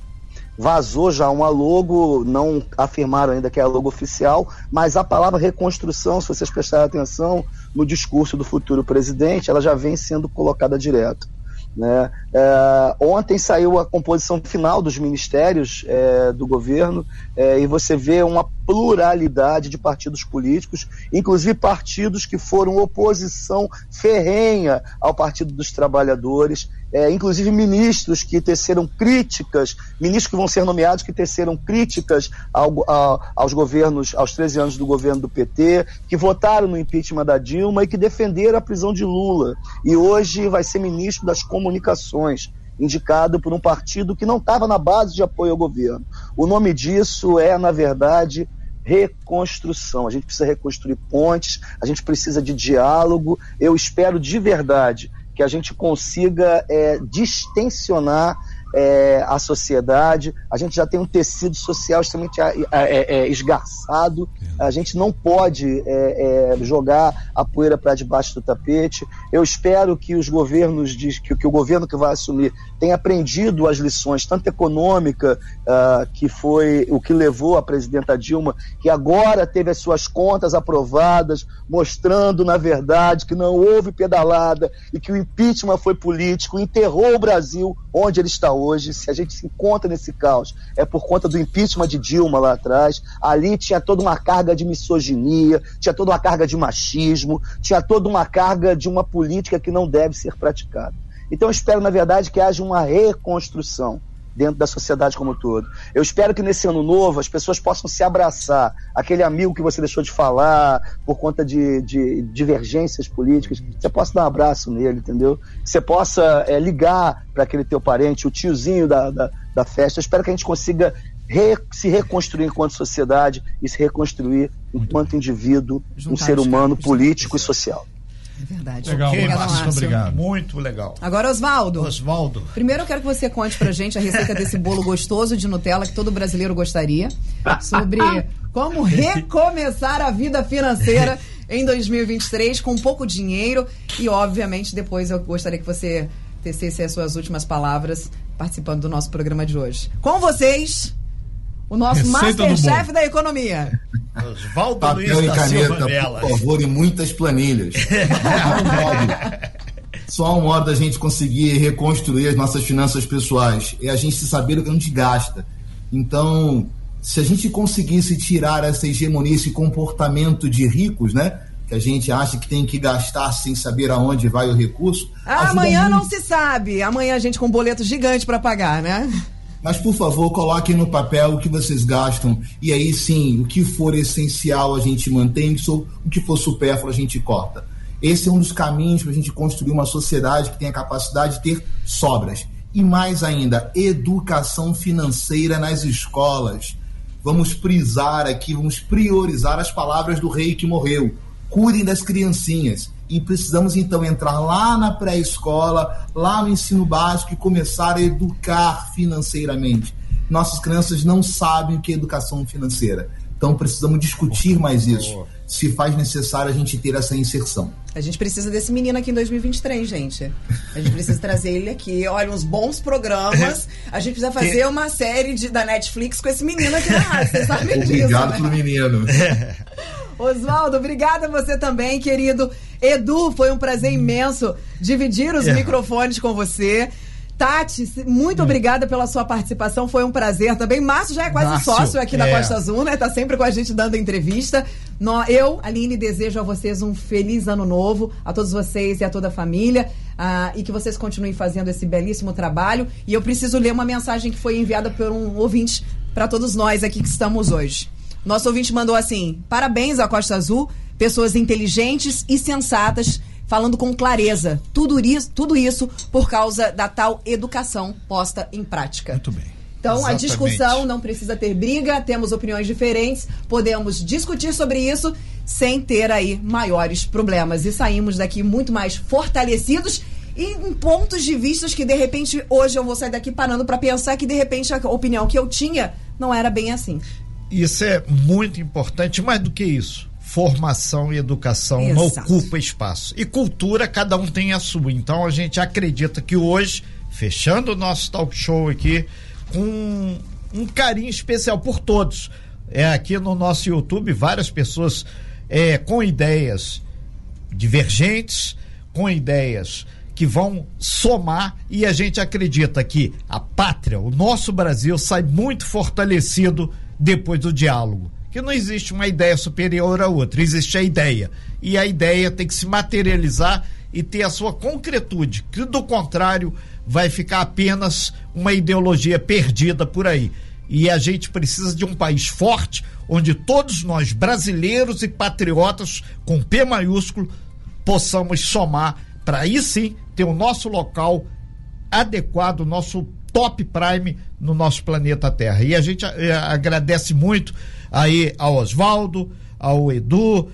Vazou já uma logo, não afirmaram ainda que é a logo oficial, mas a palavra reconstrução, se vocês prestarem atenção no discurso do futuro presidente, ela já vem sendo colocada direto. Né? É, ontem saiu a composição final dos ministérios é, do governo é, e você vê uma pluralidade de partidos políticos, inclusive partidos que foram oposição ferrenha ao Partido dos Trabalhadores, é, inclusive ministros que teceram críticas, ministros que vão ser nomeados que teceram críticas ao, a, aos governos, aos 13 anos do governo do PT, que votaram no impeachment da Dilma e que defenderam a prisão de Lula. E hoje vai ser ministro das Comunicações indicado por um partido que não estava na base de apoio ao governo. O nome disso é, na verdade, reconstrução. A gente precisa reconstruir pontes, a gente precisa de diálogo. Eu espero de verdade que a gente consiga é, distensionar é, a sociedade, a gente já tem um tecido social extremamente é, é, é esgarçado, a gente não pode é, é, jogar a poeira para debaixo do tapete. Eu espero que os governos, de, que, que, o governo que vai assumir tenha aprendido as lições, tanto econômica, uh, que foi o que levou a presidenta Dilma, que agora teve as suas contas aprovadas, mostrando, na verdade, que não houve pedalada e que o impeachment foi político, enterrou o Brasil onde ele está hoje, se a gente se encontra nesse caos, é por conta do impeachment de Dilma lá atrás. Ali tinha toda uma carga de misoginia, tinha toda uma carga de machismo, tinha toda uma carga de uma política que não deve ser praticada. Então eu espero, na verdade, que haja uma reconstrução dentro da sociedade como um todo. Eu espero que nesse ano novo as pessoas possam se abraçar. Aquele amigo que você deixou de falar por conta de, de divergências políticas, você possa dar um abraço nele, entendeu? Você possa é, ligar para aquele teu parente, o tiozinho da, da, da festa. Eu espero que a gente consiga re, se reconstruir enquanto sociedade e se reconstruir enquanto indivíduo, Juntar um ser humano político e social. É verdade. Legal, okay, Márcio, obrigado. Muito legal. Agora, Oswaldo. Oswaldo. Primeiro eu quero que você conte pra gente a receita desse bolo gostoso de Nutella que todo brasileiro gostaria. Sobre como recomeçar a vida financeira em 2023 com pouco dinheiro. E, obviamente, depois eu gostaria que você tecesse as suas últimas palavras participando do nosso programa de hoje. Com vocês, o nosso Masterchef da economia. Oswaldo Papel Luiz e caneta, por favor, e muitas planilhas. Só um modo da gente conseguir reconstruir as nossas finanças pessoais. É a gente saber o que a gente gasta. Então, se a gente conseguisse tirar essa hegemonia, esse comportamento de ricos, né? Que a gente acha que tem que gastar sem saber aonde vai o recurso. Ah, amanhã muito. não se sabe. Amanhã a gente com um boleto gigante para pagar, né? Mas, por favor, coloquem no papel o que vocês gastam. E aí sim, o que for essencial a gente mantém, o que for supérfluo a gente corta. Esse é um dos caminhos para a gente construir uma sociedade que tenha capacidade de ter sobras. E mais ainda, educação financeira nas escolas. Vamos prisar aqui, vamos priorizar as palavras do rei que morreu. Cuidem das criancinhas e precisamos então entrar lá na pré-escola, lá no ensino básico e começar a educar financeiramente. Nossas crianças não sabem o que é educação financeira. Então precisamos discutir mais isso. Se faz necessário a gente ter essa inserção. A gente precisa desse menino aqui em 2023, gente. A gente precisa trazer ele aqui. Olha, uns bons programas. A gente precisa fazer uma série de, da Netflix com esse menino aqui na rádio. Vocês sabem disso. Obrigado né? pro menino. Oswaldo, obrigada a você também, querido. Edu, foi um prazer imenso dividir os é. microfones com você. Tati, muito é. obrigada pela sua participação, foi um prazer também. Márcio já é quase Márcio, sócio aqui é. da Costa Azul, né? Tá sempre com a gente dando entrevista. Eu, Aline, desejo a vocês um feliz ano novo, a todos vocês e a toda a família, uh, e que vocês continuem fazendo esse belíssimo trabalho. E eu preciso ler uma mensagem que foi enviada por um ouvinte para todos nós aqui que estamos hoje. Nosso ouvinte mandou assim: parabéns à Costa Azul, pessoas inteligentes e sensatas, falando com clareza. Tudo isso, tudo isso por causa da tal educação posta em prática. Muito bem. Então, Exatamente. a discussão não precisa ter briga, temos opiniões diferentes, podemos discutir sobre isso sem ter aí maiores problemas. E saímos daqui muito mais fortalecidos e em pontos de vista que de repente hoje eu vou sair daqui parando para pensar que de repente a opinião que eu tinha não era bem assim. Isso é muito importante, mais do que isso. Formação e educação Exato. não ocupa espaço. E cultura, cada um tem a sua. Então a gente acredita que hoje, fechando o nosso talk show aqui, com um carinho especial por todos. É aqui no nosso YouTube, várias pessoas é, com ideias divergentes, com ideias que vão somar e a gente acredita que a pátria, o nosso Brasil, sai muito fortalecido depois do diálogo. Que não existe uma ideia superior a outra, existe a ideia. E a ideia tem que se materializar e ter a sua concretude, que do contrário vai ficar apenas uma ideologia perdida por aí. E a gente precisa de um país forte, onde todos nós, brasileiros e patriotas, com P maiúsculo, possamos somar para aí sim ter o nosso local adequado, nosso top prime no nosso planeta Terra. E a gente eh, agradece muito aí ao Oswaldo, ao Edu,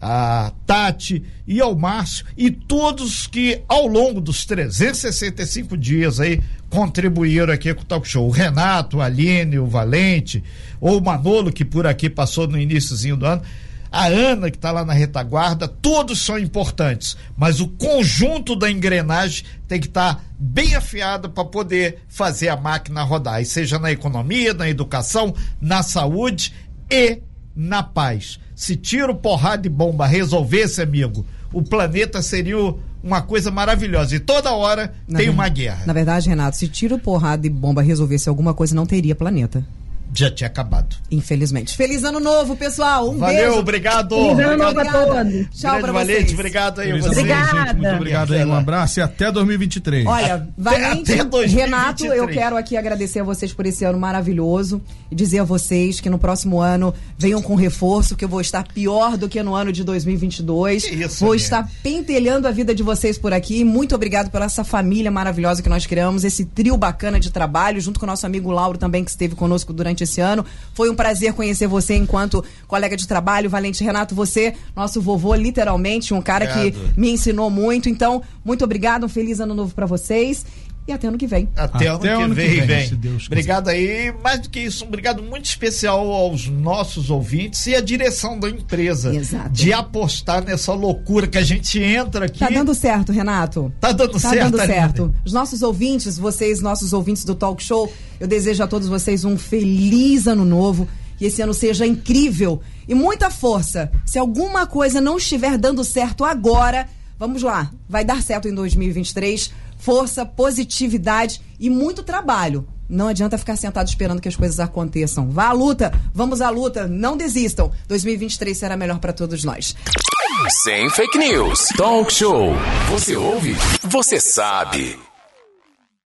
a Tati e ao Márcio e todos que ao longo dos 365 dias aí contribuíram aqui com o Talk Show. O Renato, a Aline, o Valente, ou o Manolo que por aqui passou no iníciozinho do ano a Ana, que está lá na retaguarda, todos são importantes, mas o conjunto da engrenagem tem que estar tá bem afiado para poder fazer a máquina rodar, e seja na economia, na educação, na saúde e na paz. Se tiro, porrada e bomba resolvesse, amigo, o planeta seria uma coisa maravilhosa. E toda hora na tem uma guerra. Na verdade, Renato, se tiro, porrada e bomba resolvesse alguma coisa, não teria planeta. Já tinha acabado. Infelizmente. Feliz ano novo, pessoal. Um Valeu, beijo. obrigado. Feliz ano novo a todos. Tchau Grande pra Valente, vocês. obrigado aí. Feliz você. ano novo, gente. Muito Obrigada. obrigado aí. Um abraço e até 2023. Olha, Valente, até 2023. Renato, eu quero aqui agradecer a vocês por esse ano maravilhoso e dizer a vocês que no próximo ano venham com reforço, que eu vou estar pior do que no ano de 2022. Que isso, vou amiga. estar pentelhando a vida de vocês por aqui. Muito obrigado pela essa família maravilhosa que nós criamos, esse trio bacana de trabalho, junto com o nosso amigo Lauro também, que esteve conosco durante esse ano. Foi um prazer conhecer você enquanto colega de trabalho. Valente Renato, você, nosso vovô, literalmente, um cara que Obrigado. me ensinou muito. Então, muito obrigado, um feliz ano novo pra vocês e até ano que vem. Até, Até ano, ano que que vem, vem, vem. Deus quiser. Obrigado aí. Mais do que isso, um obrigado muito especial aos nossos ouvintes e à direção da empresa. Exato. De apostar nessa loucura que a gente entra aqui. Tá dando certo, Renato? Tá dando Tá certo, dando Aline? certo. Os nossos ouvintes, vocês, nossos ouvintes do Talk Show, eu desejo a todos vocês um feliz ano novo. Que esse ano seja incrível e muita força. Se alguma coisa não estiver dando certo agora, vamos lá, vai dar certo em 2023. Força, positividade e muito trabalho. Não adianta ficar sentado esperando que as coisas aconteçam. Vá à luta, vamos à luta, não desistam. 2023 será melhor para todos nós. Sem fake news. Talk show. Você ouve? Você sabe.